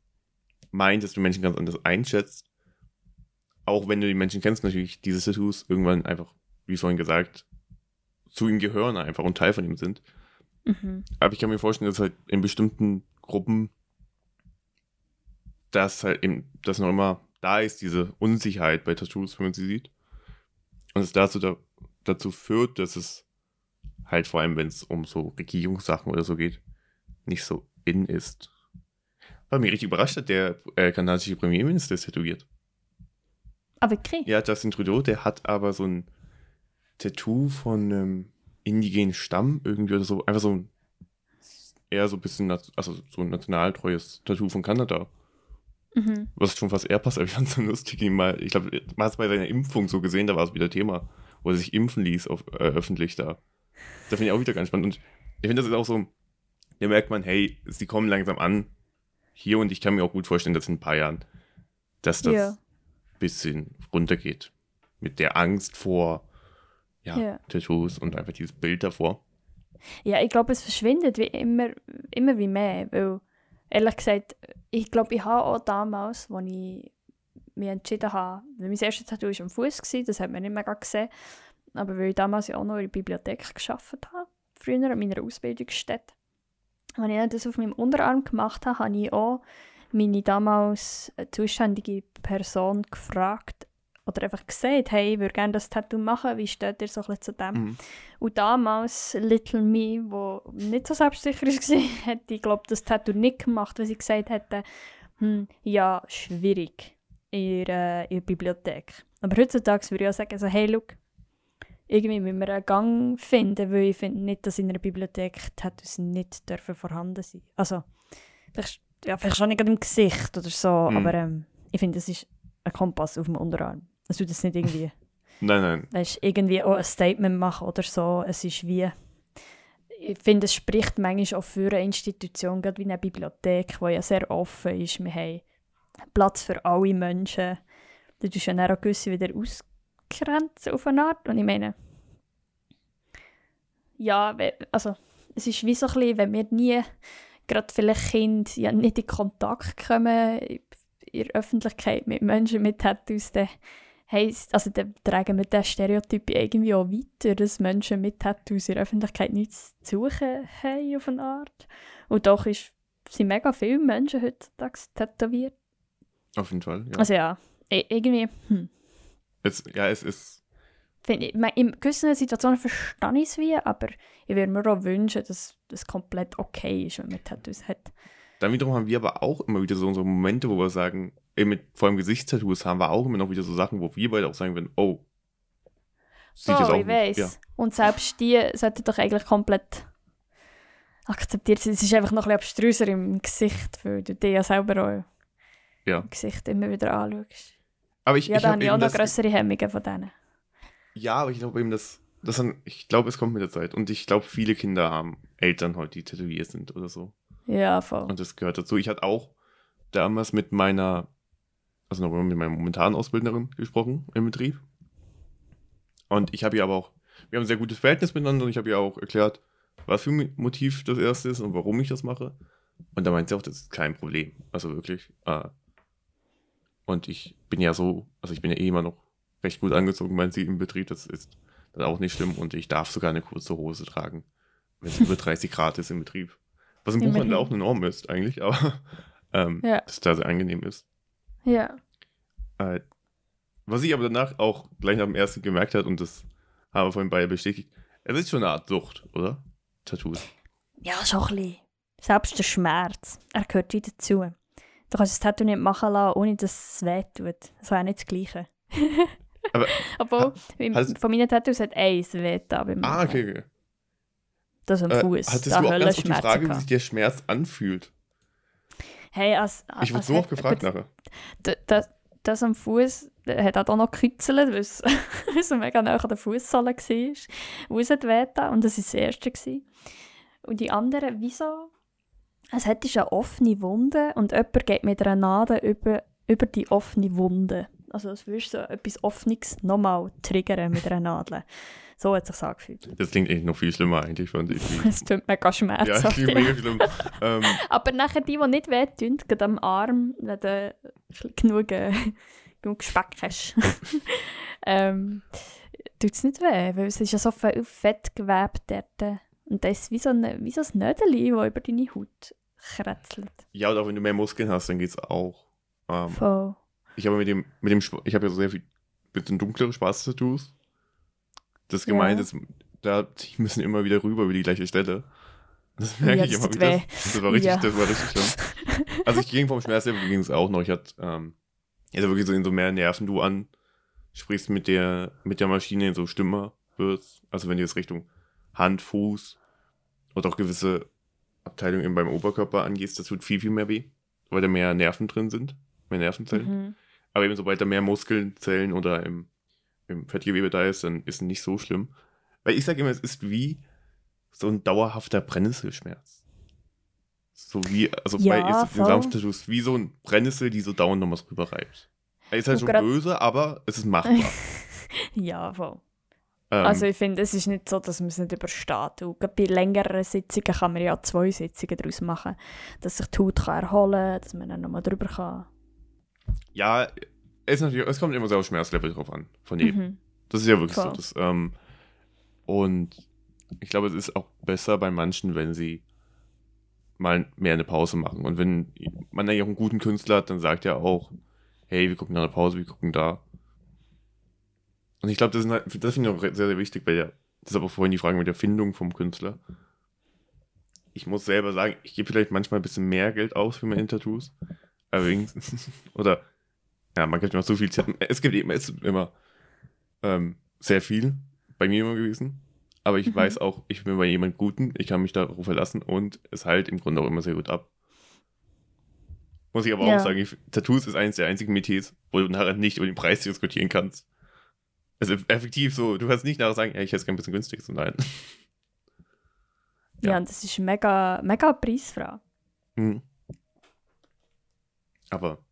meint, dass du Menschen ganz anders einschätzt. Auch wenn du die Menschen kennst, natürlich diese Tattoos irgendwann einfach, wie vorhin gesagt, zu ihm gehören einfach und Teil von ihm sind. Mhm. Aber ich kann mir vorstellen, dass halt in bestimmten Gruppen das halt eben, dass noch immer da ist, diese Unsicherheit bei Tattoos, wenn man sie sieht. Und es dazu, da, dazu führt, dass es halt vor allem, wenn es um so Regierungssachen oder so geht, nicht so in ist. War mir richtig überrascht hat, der äh, kanadische Premierminister ist tätowiert. Ah, wirklich? Ja, Justin Trudeau, der hat aber so ein Tattoo von einem indigenen Stamm irgendwie oder so. Einfach so ein eher so ein bisschen, also so ein nationaltreues Tattoo von Kanada. Mhm. Was schon fast eher passt, aber ich fand es so lustig, mal, ich glaube, man hat es bei seiner Impfung so gesehen, da war es wieder Thema, wo er sich impfen ließ, auf, äh, öffentlich da. Da finde ich auch wieder ganz spannend. Und ich finde, das ist auch so, da merkt man, hey, sie kommen langsam an hier und ich kann mir auch gut vorstellen, dass in ein paar Jahren, dass das Ja. bisschen runtergeht. Mit der Angst vor ja, Ja. Tattoos und einfach dieses Bild davor. Ja, ich glaube, es verschwindet wie immer, immer wie mehr. Weil, ehrlich gesagt, ich glaube, ich habe auch damals, als ich mich entschieden habe, weil mein erstes Tattoo war am Fuß, das hat man nicht mega gesehen, aber weil ich damals ja auch noch in der Bibliothek gearbeitet habe, früher an meiner Ausbildungsstätte, als ich das auf meinem Unterarm gemacht habe, habe ich auch meine damals zuständige Person gefragt oder einfach gesagt, hey, ich würde gerne das Tattoo machen, wie steht ihr so ein bisschen zu dem? Mhm. Und damals, Little Me, wo nicht so selbstsicher war, hätte ich, glaube das Tattoo nicht gemacht, weil sie gesagt hätte, hm, ja, schwierig in der, der Bibliothek. Aber heutzutage würde ich auch sagen, so, hey, look, irgendwie müssen wir einen Gang finden, weil ich finde nicht, dass in einer Bibliothek Tattoos nicht dürfen vorhanden sein Also, vielleicht, ja, vielleicht schon nicht gerade im Gesicht oder so, Mhm. aber ähm, ich finde, es ist ein Kompass auf dem Unterarm. Es tut das nicht irgendwie Nein, nein. weißt, irgendwie auch ein Statement machen oder so. Es ist wie. Ich finde, es spricht manchmal auch für eine Institution, gerade wie eine Bibliothek, die ja sehr offen ist. Wir haben Platz für alle Menschen. Du tust ja dann auch gewisse wieder ausgrenzen auf eine Art. Und ich meine, ja, also es ist wie so ein bisschen, wenn wir nie, gerade vielleicht Kinder, ja, nicht in Kontakt kommen in der Öffentlichkeit mit Menschen mit Tattoos, dann heisst, also dann tragen wir den Stereotyp irgendwie auch weiter, dass Menschen mit Tattoos in der Öffentlichkeit nichts zu suchen haben auf eine Art. Und doch ist, sind mega viele Menschen heutzutage tätowiert. Auf jeden Fall. Ja. Also ja, i- irgendwie, hm. es, ja, es ist. Finde ich, in gewissen Situationen verstehe ich es wie, aber ich würde mir auch wünschen, dass das komplett okay ist, wenn man Tattoos hat. Dann wiederum haben wir aber auch immer wieder so unsere Momente, wo wir sagen, eben mit vor allem Gesichtstattoos haben wir auch immer noch wieder so Sachen, wo wir beide auch sagen würden, oh. So, auch ich weiß. Ja. Und selbst die sollten doch eigentlich komplett akzeptiert sein. Es ist einfach noch ein bisschen abstruser im Gesicht, weil du dich ja selber auch Ja. im Gesicht immer wieder anschaust. Aber ich, Ja, ich da habe ich auch noch größere Hemmungen von denen. Ja, aber ich glaube eben, dass, dass dann, ich glaube, es kommt mit der Zeit. Und ich glaube, viele Kinder haben Eltern heute, die tätowiert sind oder so. Ja, voll. Und das gehört dazu. Ich hatte auch damals mit meiner, also noch mit meiner momentanen Ausbildnerin gesprochen im Betrieb. Und ich habe ihr aber auch, wir haben ein sehr gutes Verhältnis miteinander und ich habe ihr auch erklärt, was für ein Motiv das erste ist und warum ich das mache. Und da meint sie auch, das ist kein Problem. Also wirklich. Äh, und ich bin ja so, also ich bin ja eh immer noch recht gut angezogen, meint sie im Betrieb. Das ist dann auch nicht schlimm und ich darf sogar eine kurze Hose tragen, wenn es über 30 Grad ist im Betrieb. Was im. Buchhandel auch eine Norm ist eigentlich, aber ähm, Ja. dass da sehr angenehm ist. Ja. Äh, was ich aber danach auch gleich nach dem ersten gemerkt hat, und das haben wir vorhin beide bestätigt, es ist schon eine Art Sucht, oder? Tattoos. Ja, schon ein bisschen. Selbst der Schmerz, er gehört wie dazu. Du kannst das Tattoo nicht machen lassen, ohne dass es weh tut. Das wäre nicht das Gleiche. Aber- Obwohl, hast- von meinen Tattoos hat eins weh da beim Ah, okay, okay. Das am Äh, Fuß. hattest da du auch ganz die Frage, wie gehabt. sich der Schmerz anfühlt? Hey, als, Ich wurde als so oft gefragt nachher. Das, das am Fuß hat auch noch gekützelt, weil es mega nah an der Fußsohle war. Wehgetan. Und das war das erste. Gewesen. Und die anderen, wieso? es hat eine offene Wunde und jemand geht mit einer Nadel über, über die offene Wunde. Also als würdest du so etwas Offenes nochmal triggern mit einer Nadel. So hat es sich angefühlt. Das klingt eigentlich noch viel schlimmer eigentlich. Fand ich. Es tut mega Ja, schmerzhaft. das klingt mega schlimm. ähm, Aber nachher die, die nicht wehtun, gerade am Arm, wenn du genug, äh, genug Speck hast, ähm, tut es nicht weh, weil es ist ja so viel Fett gewebt dort. Und das ist wie so ein, wie so ein Nödeli, das über deine Haut kretzelt. ja, und auch wenn du mehr Muskeln hast, dann geht's auch. Ähm, Voll. ich habe mit dem, mit dem, ich habe ja so sehr viel, bisschen dunklere Spaß-Tattoos. Das Ja. gemeint ist, da die müssen immer wieder rüber über die gleiche Stelle. Das merke Ja, ich das immer wieder. weh. Das war richtig, Ja. das war richtig schlimm. Also ich ging vom Schmerzlevel ging es auch noch. Ich hatte, ähm, also wirklich so in so mehr Nerven du an, sprichst mit der, mit der Maschine in so Stimme wirst. Also wenn du jetzt Richtung Hand, Fuß oder auch gewisse Abteilungen eben beim Oberkörper angehst, das tut viel, viel mehr weh, weil da mehr Nerven drin sind, mehr Nervenzellen. Mhm. Aber eben sobald da mehr Muskelzellen oder im, im Fettgewebe da ist, dann ist es nicht so schlimm. Weil ich sage immer, es ist wie so ein dauerhafter Brennnesselschmerz. So wie, also Ja, bei voll. Sanftattoos, wie so ein Brennnessel, die so dauernd noch was rüber reibt. Er ist halt schon böse, aber es ist machbar. Ja, voll. ähm, Also ich finde, es ist nicht so, dass man es nicht übersteht. Und bei längeren Sitzungen kann man ja zwei Sitzungen daraus machen, dass sich die Haut kann erholen kann, dass man dann nochmal drüber kann. ja, es, es kommt immer so auf Schmerzlevel drauf an, von jedem. Mhm. Das ist ja wirklich so. Voll. Das, ähm, und ich glaube, es ist auch besser bei manchen, wenn sie mal mehr eine Pause machen. Und wenn man eigentlich auch einen guten Künstler hat, dann sagt er auch, hey, wir gucken nach einer Pause, wir gucken da. Und ich glaube, das, halt, das finde ich auch sehr, sehr wichtig bei der, das ist aber vorhin die Frage mit der Findung vom Künstler. Ich muss selber sagen, ich gebe vielleicht manchmal ein bisschen mehr Geld aus für meine Tattoos. Allerdings, oder, ja, man gibt immer so viel. Es gibt eben, es ist immer ähm, sehr viel bei mir immer gewesen. Aber ich Mhm. weiß auch, ich bin bei jemand Guten, ich kann mich darauf verlassen und es heilt im Grunde auch immer sehr gut ab. Muss ich aber Ja. auch sagen, ich, Tattoos ist eines der einzigen Metiers, wo du nachher nicht über den Preis diskutieren kannst. Also effektiv so, du kannst nicht nachher sagen, ja, ich hätte es gerne ein bisschen günstiger zu nein. Ja, Ja. und das ist mega, mega preisfrei. Mhm. Aber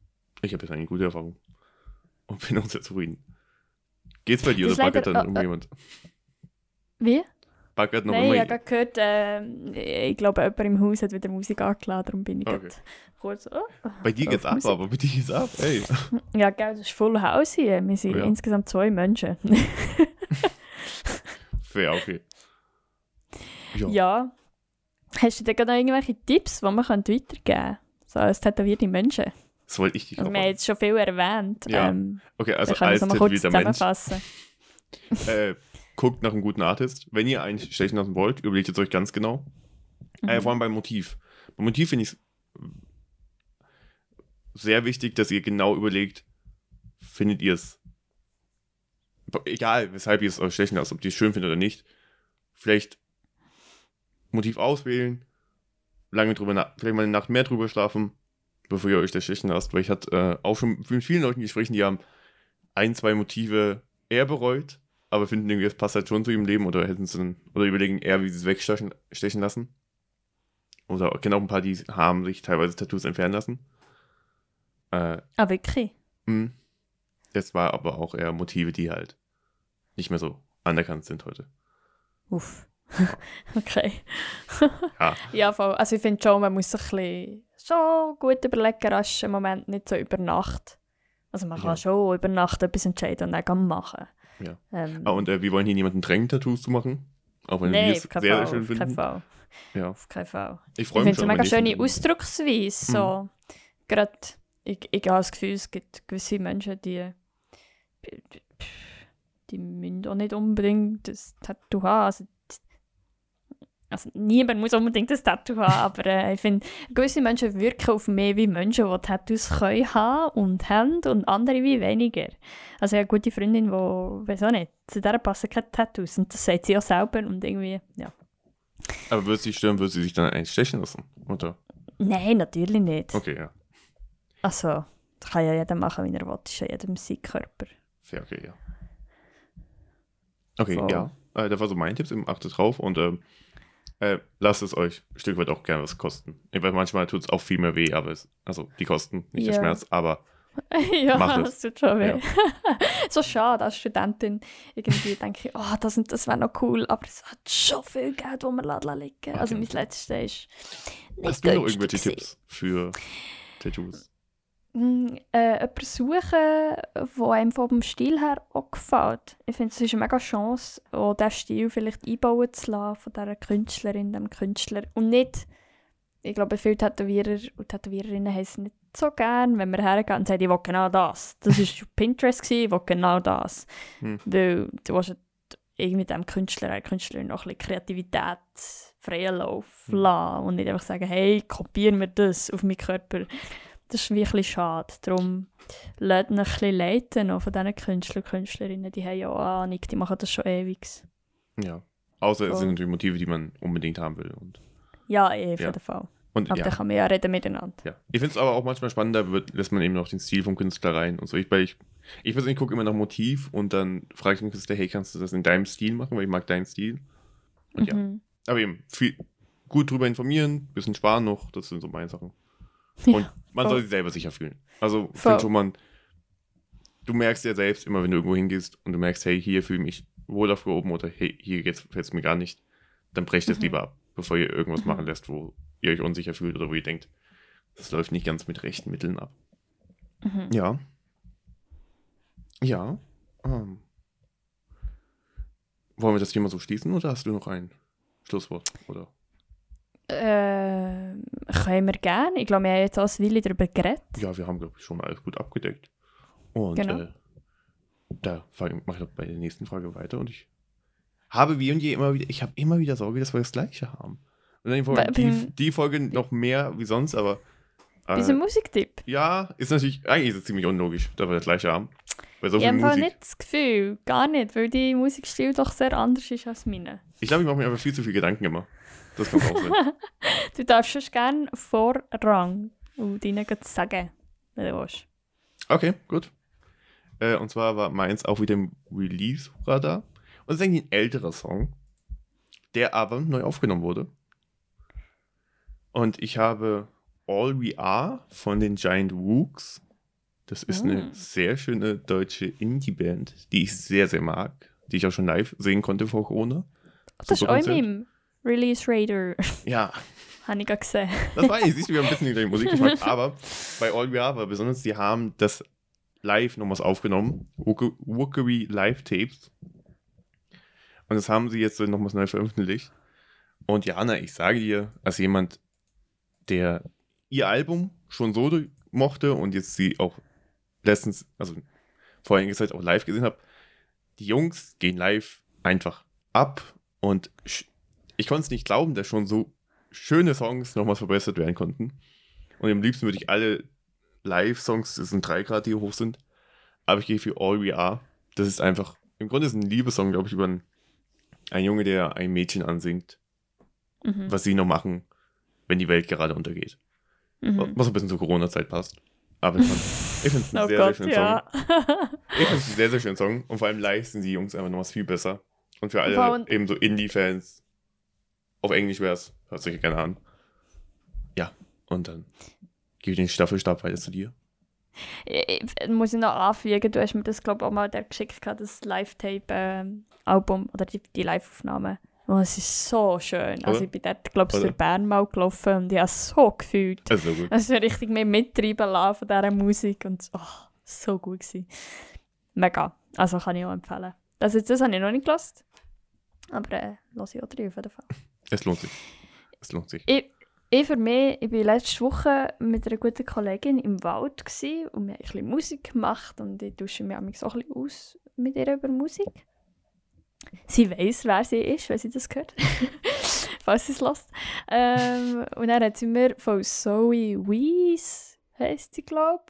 ich habe jetzt eine gute Erfahrung und bin auch sehr zufrieden. Geht's bei dir Das oder leider- dann äh, irgendjemand? Wie? Baggert noch Nein, immer ich habe gerade gehört, äh, ich glaube, jemand im Haus hat wieder Musik angeladen, darum bin ich Okay. kurz oh, Bei dir auf geht's ab, Musik. aber bei dir geht's ab, ey. Ja, gell, das ist voll Haus hier. Wir sind Ja. insgesamt zwei Menschen. Fair, okay. Ja. ja. Hast du denn gerade noch irgendwelche Tipps, die man weitergeben könnte? So als tätowierte Menschen. Das wollte ich dich wir haben jetzt schon viel erwähnt. Ja. Ähm, Okay, also als es mal kurz zusammenfassen. äh, guckt nach einem guten Artist. Wenn ihr einen stechen lassen wollt, überlegt jetzt euch ganz genau. Äh, Mhm. vor allem beim Motiv. Beim Motiv finde ich es sehr wichtig, dass ihr genau überlegt, findet ihr es, egal weshalb ihr es euch stechen lasst, ob ihr es schön findet oder nicht, vielleicht Motiv auswählen, lange drüber vielleicht mal eine Nacht mehr drüber schlafen, bevor ihr euch das stechen lasst, weil ich hatte äh, auch schon mit vielen Leuten Gesprächen, die haben ein, zwei Motive eher bereut, aber finden irgendwie, es passt halt schon zu ihrem Leben oder hätten sie dann, oder überlegen eher, wie sie es wegstechen stechen lassen. Oder ich kenne auch ein paar, die haben sich teilweise Tattoos entfernen lassen. Äh, Ah, wirklich? mh. das war aber auch eher Motive, die halt nicht mehr so anerkannt sind heute. Uff. okay. Ja, Ja, voll. Also ich finde schon, man muss sich ein bisschen schon gut überlegen, rasch im Moment nicht so über Nacht. Also man kann Ja. schon über Nacht etwas entscheiden und dann machen. Ja. Ähm, ah, und äh, wir wollen hier niemanden drängen, Tattoos zu machen. Auch wenn wir Nein, es auf sehr, sehr schön Auf keinen finden. Fall. Ja. Auf keinen Fall. Ich Ich freue finde mich es schon. eine mega ich schöne Ausdrucksweise. So. Gerade, ich, ich habe das Gefühl, es gibt gewisse Menschen, die, die müssen auch nicht unbedingt das Tattoo haben. Also, also niemand muss unbedingt das Tattoo haben, aber äh, ich finde, gewisse Menschen wirken auf mehr wie Menschen, die Tattoos können haben und haben und andere wie weniger. Also ich habe eine gute Freundin, die, weiß auch nicht, zu der passen keine Tattoos und das sagt sie auch selber und irgendwie, ja. Aber würde sie stören, würde sie sich dann eigentlich stechen lassen? Oder? Nein, natürlich nicht. Okay, ja. Also, das kann ja jeder machen, wie er will. Das ist ja jedem sein Körper. Fair, okay, ja. Okay, Voll. ja. Äh, das war so mein Tipp, eben achtet drauf. Und ähm, äh, lasst es euch ein Stück weit auch gerne was kosten. Ich weiß, manchmal tut es auch viel mehr weh, aber es, also die Kosten, nicht der Ja. Schmerz, aber ja, Mach das es. tut schon weh. Ja. so schade, als Studentin irgendwie denke ich, oh, das, und das wäre noch cool, aber es hat schon viel Geld, das man lassen liegen. Also mein letztes ist hast du noch irgendwelche gewesen. Tipps für Tattoos? Mm, äh, jemanden suchen, der einem vom Stil her auch gefällt. Ich finde, es ist eine mega Chance, auch diesen Stil vielleicht einbauen zu lassen von dieser Künstlerin, dem Künstler. Und nicht, ich glaube, viele Tätowierer und Tätowiererinnen haben es nicht so gern, wenn man hergeht und sagt, ich will genau das. Das war Pinterest, gewesen, ich will genau das. Hm. Weil du willst irgendwie dem Künstler, der Künstlerin noch ein bisschen Kreativität freien Lauf Hm. lassen und nicht einfach sagen, hey, kopier mir das auf meinen Körper. Das ist wirklich schade. Darum lasst ihn ein bisschen leiten noch von diesen Künstlern Künstlerinnen. Die haben ja auch Ahnung, die machen das schon ewig. Ja. Außer es So. sind natürlich Motive, die man unbedingt haben will. Und, Ja, eh, auf Ja. jeden Fall. und Aber ja. da kann man ja reden miteinander. Ja. Ich finde es aber auch manchmal spannender, wird, lässt man eben noch den Stil vom Künstler rein und so. Ich, weil ich, ich persönlich gucke immer nach Motiv und dann frage ich den Künstler, hey, kannst du das in deinem Stil machen, weil ich mag deinen Stil. Und ja. Mhm. Aber eben, viel, gut drüber informieren, bisschen sparen noch, das sind so meine Sachen. Ja, Und man soll sich selber sicher fühlen. Also, Voll. finde schon, man, du merkst ja selbst immer, wenn du irgendwo hingehst und du merkst, hey, hier fühle ich mich wohl aufgehoben oder hey, hier gefällt es mir gar nicht, dann brecht es Mhm. lieber ab, bevor ihr irgendwas Mhm. machen lässt, wo ihr euch unsicher fühlt oder wo ihr denkt, das läuft nicht ganz mit rechten Mitteln ab. Mhm. Ja. Ja. Ähm. Wollen wir das Thema so schließen oder hast du noch ein Schlusswort? Oder? Äh, können wir gerne. Ich glaube, wir haben jetzt ein Weile darüber geredet. Ja, wir haben, glaube ich, schon mal alles gut abgedeckt. Und Genau. äh, da mache ich bei der nächsten Frage weiter. Und ich habe wie und je immer wieder, ich habe immer wieder Sorge, dass wir das Gleiche haben. Und dann die Folge, die, die Folge noch mehr wie sonst, aber äh, Unser Musiktipp. ja, ist natürlich, eigentlich ist es ziemlich unlogisch, dass wir das Gleiche haben. Weil so ich habe Musik. nicht das Gefühl, gar nicht, weil die Musikstil doch sehr anders ist als meine. Ich glaube, ich mache mir einfach viel zu viel Gedanken immer. Das kann auch sein. Du darfst schon gerne Vorrang und gleich sagen, wenn du willst. Okay, gut. Äh, und zwar war meins auch wieder im Release-Radar. Und es ist eigentlich ein älterer Song, der aber neu aufgenommen wurde. Und ich habe All We Are von den Giant Wooks. Das ist eine Mm. sehr schöne deutsche Indie-Band, die ich sehr, sehr mag, die ich auch schon live sehen konnte vor Corona. Das ist meinem Release Raider, Ja, habe ich gerade gesehen. Das war ich, siehst du, wir haben ein bisschen den gleichen Musikgeschmack, aber bei All We Are war besonders, die haben das live nochmals aufgenommen, Wooker- Wookery Live Tapes. Und das haben sie jetzt nochmals neu veröffentlicht. Und Jana, ich sage dir, als jemand, der ihr Album schon so mochte und jetzt sie auch letztens, also vor einiger Zeit auch live gesehen habe, die Jungs gehen live einfach ab und ich konnte es nicht glauben, dass schon so schöne Songs nochmals verbessert werden konnten. Und am liebsten würde ich alle Live-Songs, das sind drei Grad, die hoch sind, aber ich gehe für All We Are. Das ist einfach, im Grunde ist es ein Liebessong, glaube ich, über einen, einen Junge, der ein Mädchen ansingt, Mhm. was sie noch machen, wenn die Welt gerade untergeht. Mhm. Was ein bisschen zur Corona-Zeit passt. Aber ich finde es einen Oh sehr, Gott, sehr schönen ja. Song. Ich finde es einen sehr, sehr schönen Song. Und vor allem live sind die Jungs einfach noch was viel besser. Und für alle allem- eben so Indie-Fans, auf Englisch wäre es, hört sich gerne an. Ja, und dann gebe ich den Staffelstab weiter zu dir. Ich, ich, muss ich noch anfügen, du hast mir das, glaube ich, auch mal der geschickt, das Live-Tape-Album oder die, die Live-Aufnahme. Oh, es ist so schön. Also ich bin dort, glaube ich, durch Bern mal gelaufen und ich habe es so gefühlt. Also gut. Also richtig mehr mittreiben lassen von dieser Musik und oh, so gut gewesen. Mega. Also kann ich auch empfehlen. Das, jetzt, das habe ich noch nicht gehört. Aber äh, lasse ich auch drin auf jeden Fall. Es lohnt sich. Es lohnt sich. Ich, ich für mich, ich war letzte Woche mit einer guten Kollegin im Wald gewesen und wir haben ein bisschen Musik gemacht und ich tausche mich so ein bisschen aus mit ihr über Musik. Sie weiß, wer sie ist, wenn sie das hört. Falls sie es lässt. Ähm, und dann hat sie mir von Zoe Wees, heisst sie, glaube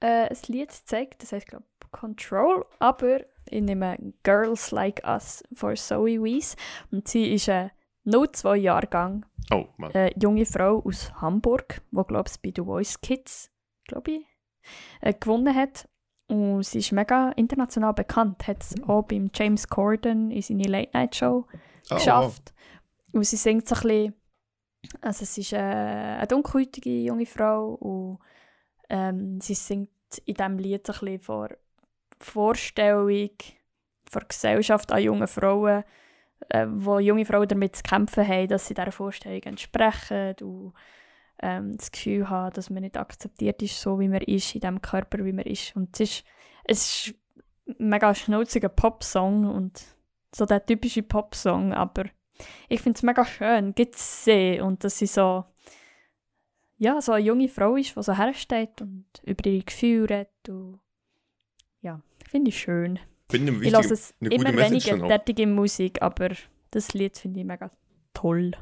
ich, äh, ein Lied gezeigt. Das heisst, glaube Control. Aber ich nehme Girls Like Us von Zoe Wees. Und sie ist ein 02 Jahrgang Oh, Mann. eine junge Frau aus Hamburg, die, glaube ich, bei The Voice Kids, glaube ich, äh, gewonnen hat. Und sie ist mega international bekannt. Hat es auch beim James Corden in seiner Late-Night-Show Oh, geschafft. und sie singt so ein bisschen, also es ist äh, eine dunkelhäutige junge Frau und ähm, sie singt in diesem Lied so ein bisschen vor Vorstellung von Gesellschaft an jungen Frauen, äh, wo junge Frauen damit zu kämpfen haben, dass sie dieser Vorstellung entsprechen und ähm, das Gefühl haben, dass man nicht akzeptiert ist, so wie man ist, in dem Körper, wie man ist. Und es ist, es ist ein mega schnulziger Popsong und so der typische Popsong, aber ich finde es mega schön, gibt es sehen und dass sie so ja, so eine junge Frau ist, die so hersteht und über ihre Gefühle redet und ja, finde ich schön. Finde ich lasse es immer weniger tätige Musik, aber das Lied finde ich mega toll.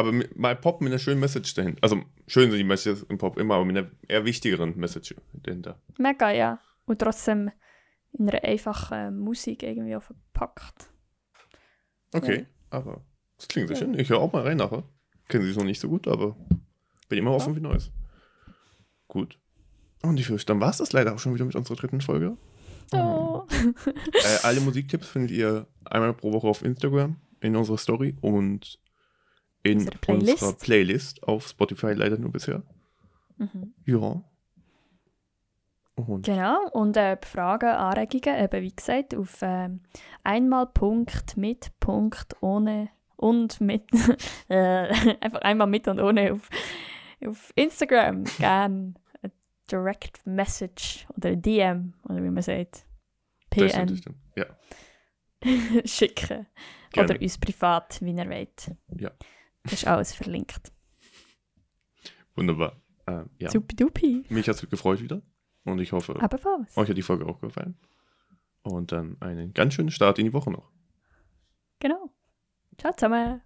Aber mal Pop mit einer schönen Message dahinter. Also schön sind die Messages im Pop immer, aber mit einer eher wichtigeren Message dahinter. Mega, ja. Und trotzdem in einer einfachen Musik irgendwie auch verpackt. Okay, ja. aber das klingt sehr ja. schön. Ich höre auch mal rein nachher. Kennen sie es noch nicht so gut, aber bin immer offen für Neues. Gut. Und ich fürchte, dann war es das leider auch schon wieder mit unserer dritten Folge. Oh. äh, alle Musiktipps findet ihr einmal pro Woche auf Instagram in unserer Story und in Playlist? unserer Playlist auf Spotify leider nur bisher. Mhm. Ja. Und genau, und äh, Fragen, Anregungen, eben wie gesagt, auf äh, einmal Punkt mit Punkt ohne und mit, äh, einfach einmal mit und ohne auf, auf Instagram gerne eine Direct Message oder DM, oder wie man sagt. Das stimmt, ja. schicken. Gerne. Oder uns privat, wie ihr wollt. Ja. Das ist alles verlinkt. Wunderbar. Äh, ja. Supi-dupi. Mich hat es gefreut wieder. Und ich hoffe, Ebenfalls. euch hat die Folge auch gefallen. Und dann einen ganz schönen Start in die Woche noch. Genau. Ciao zusammen.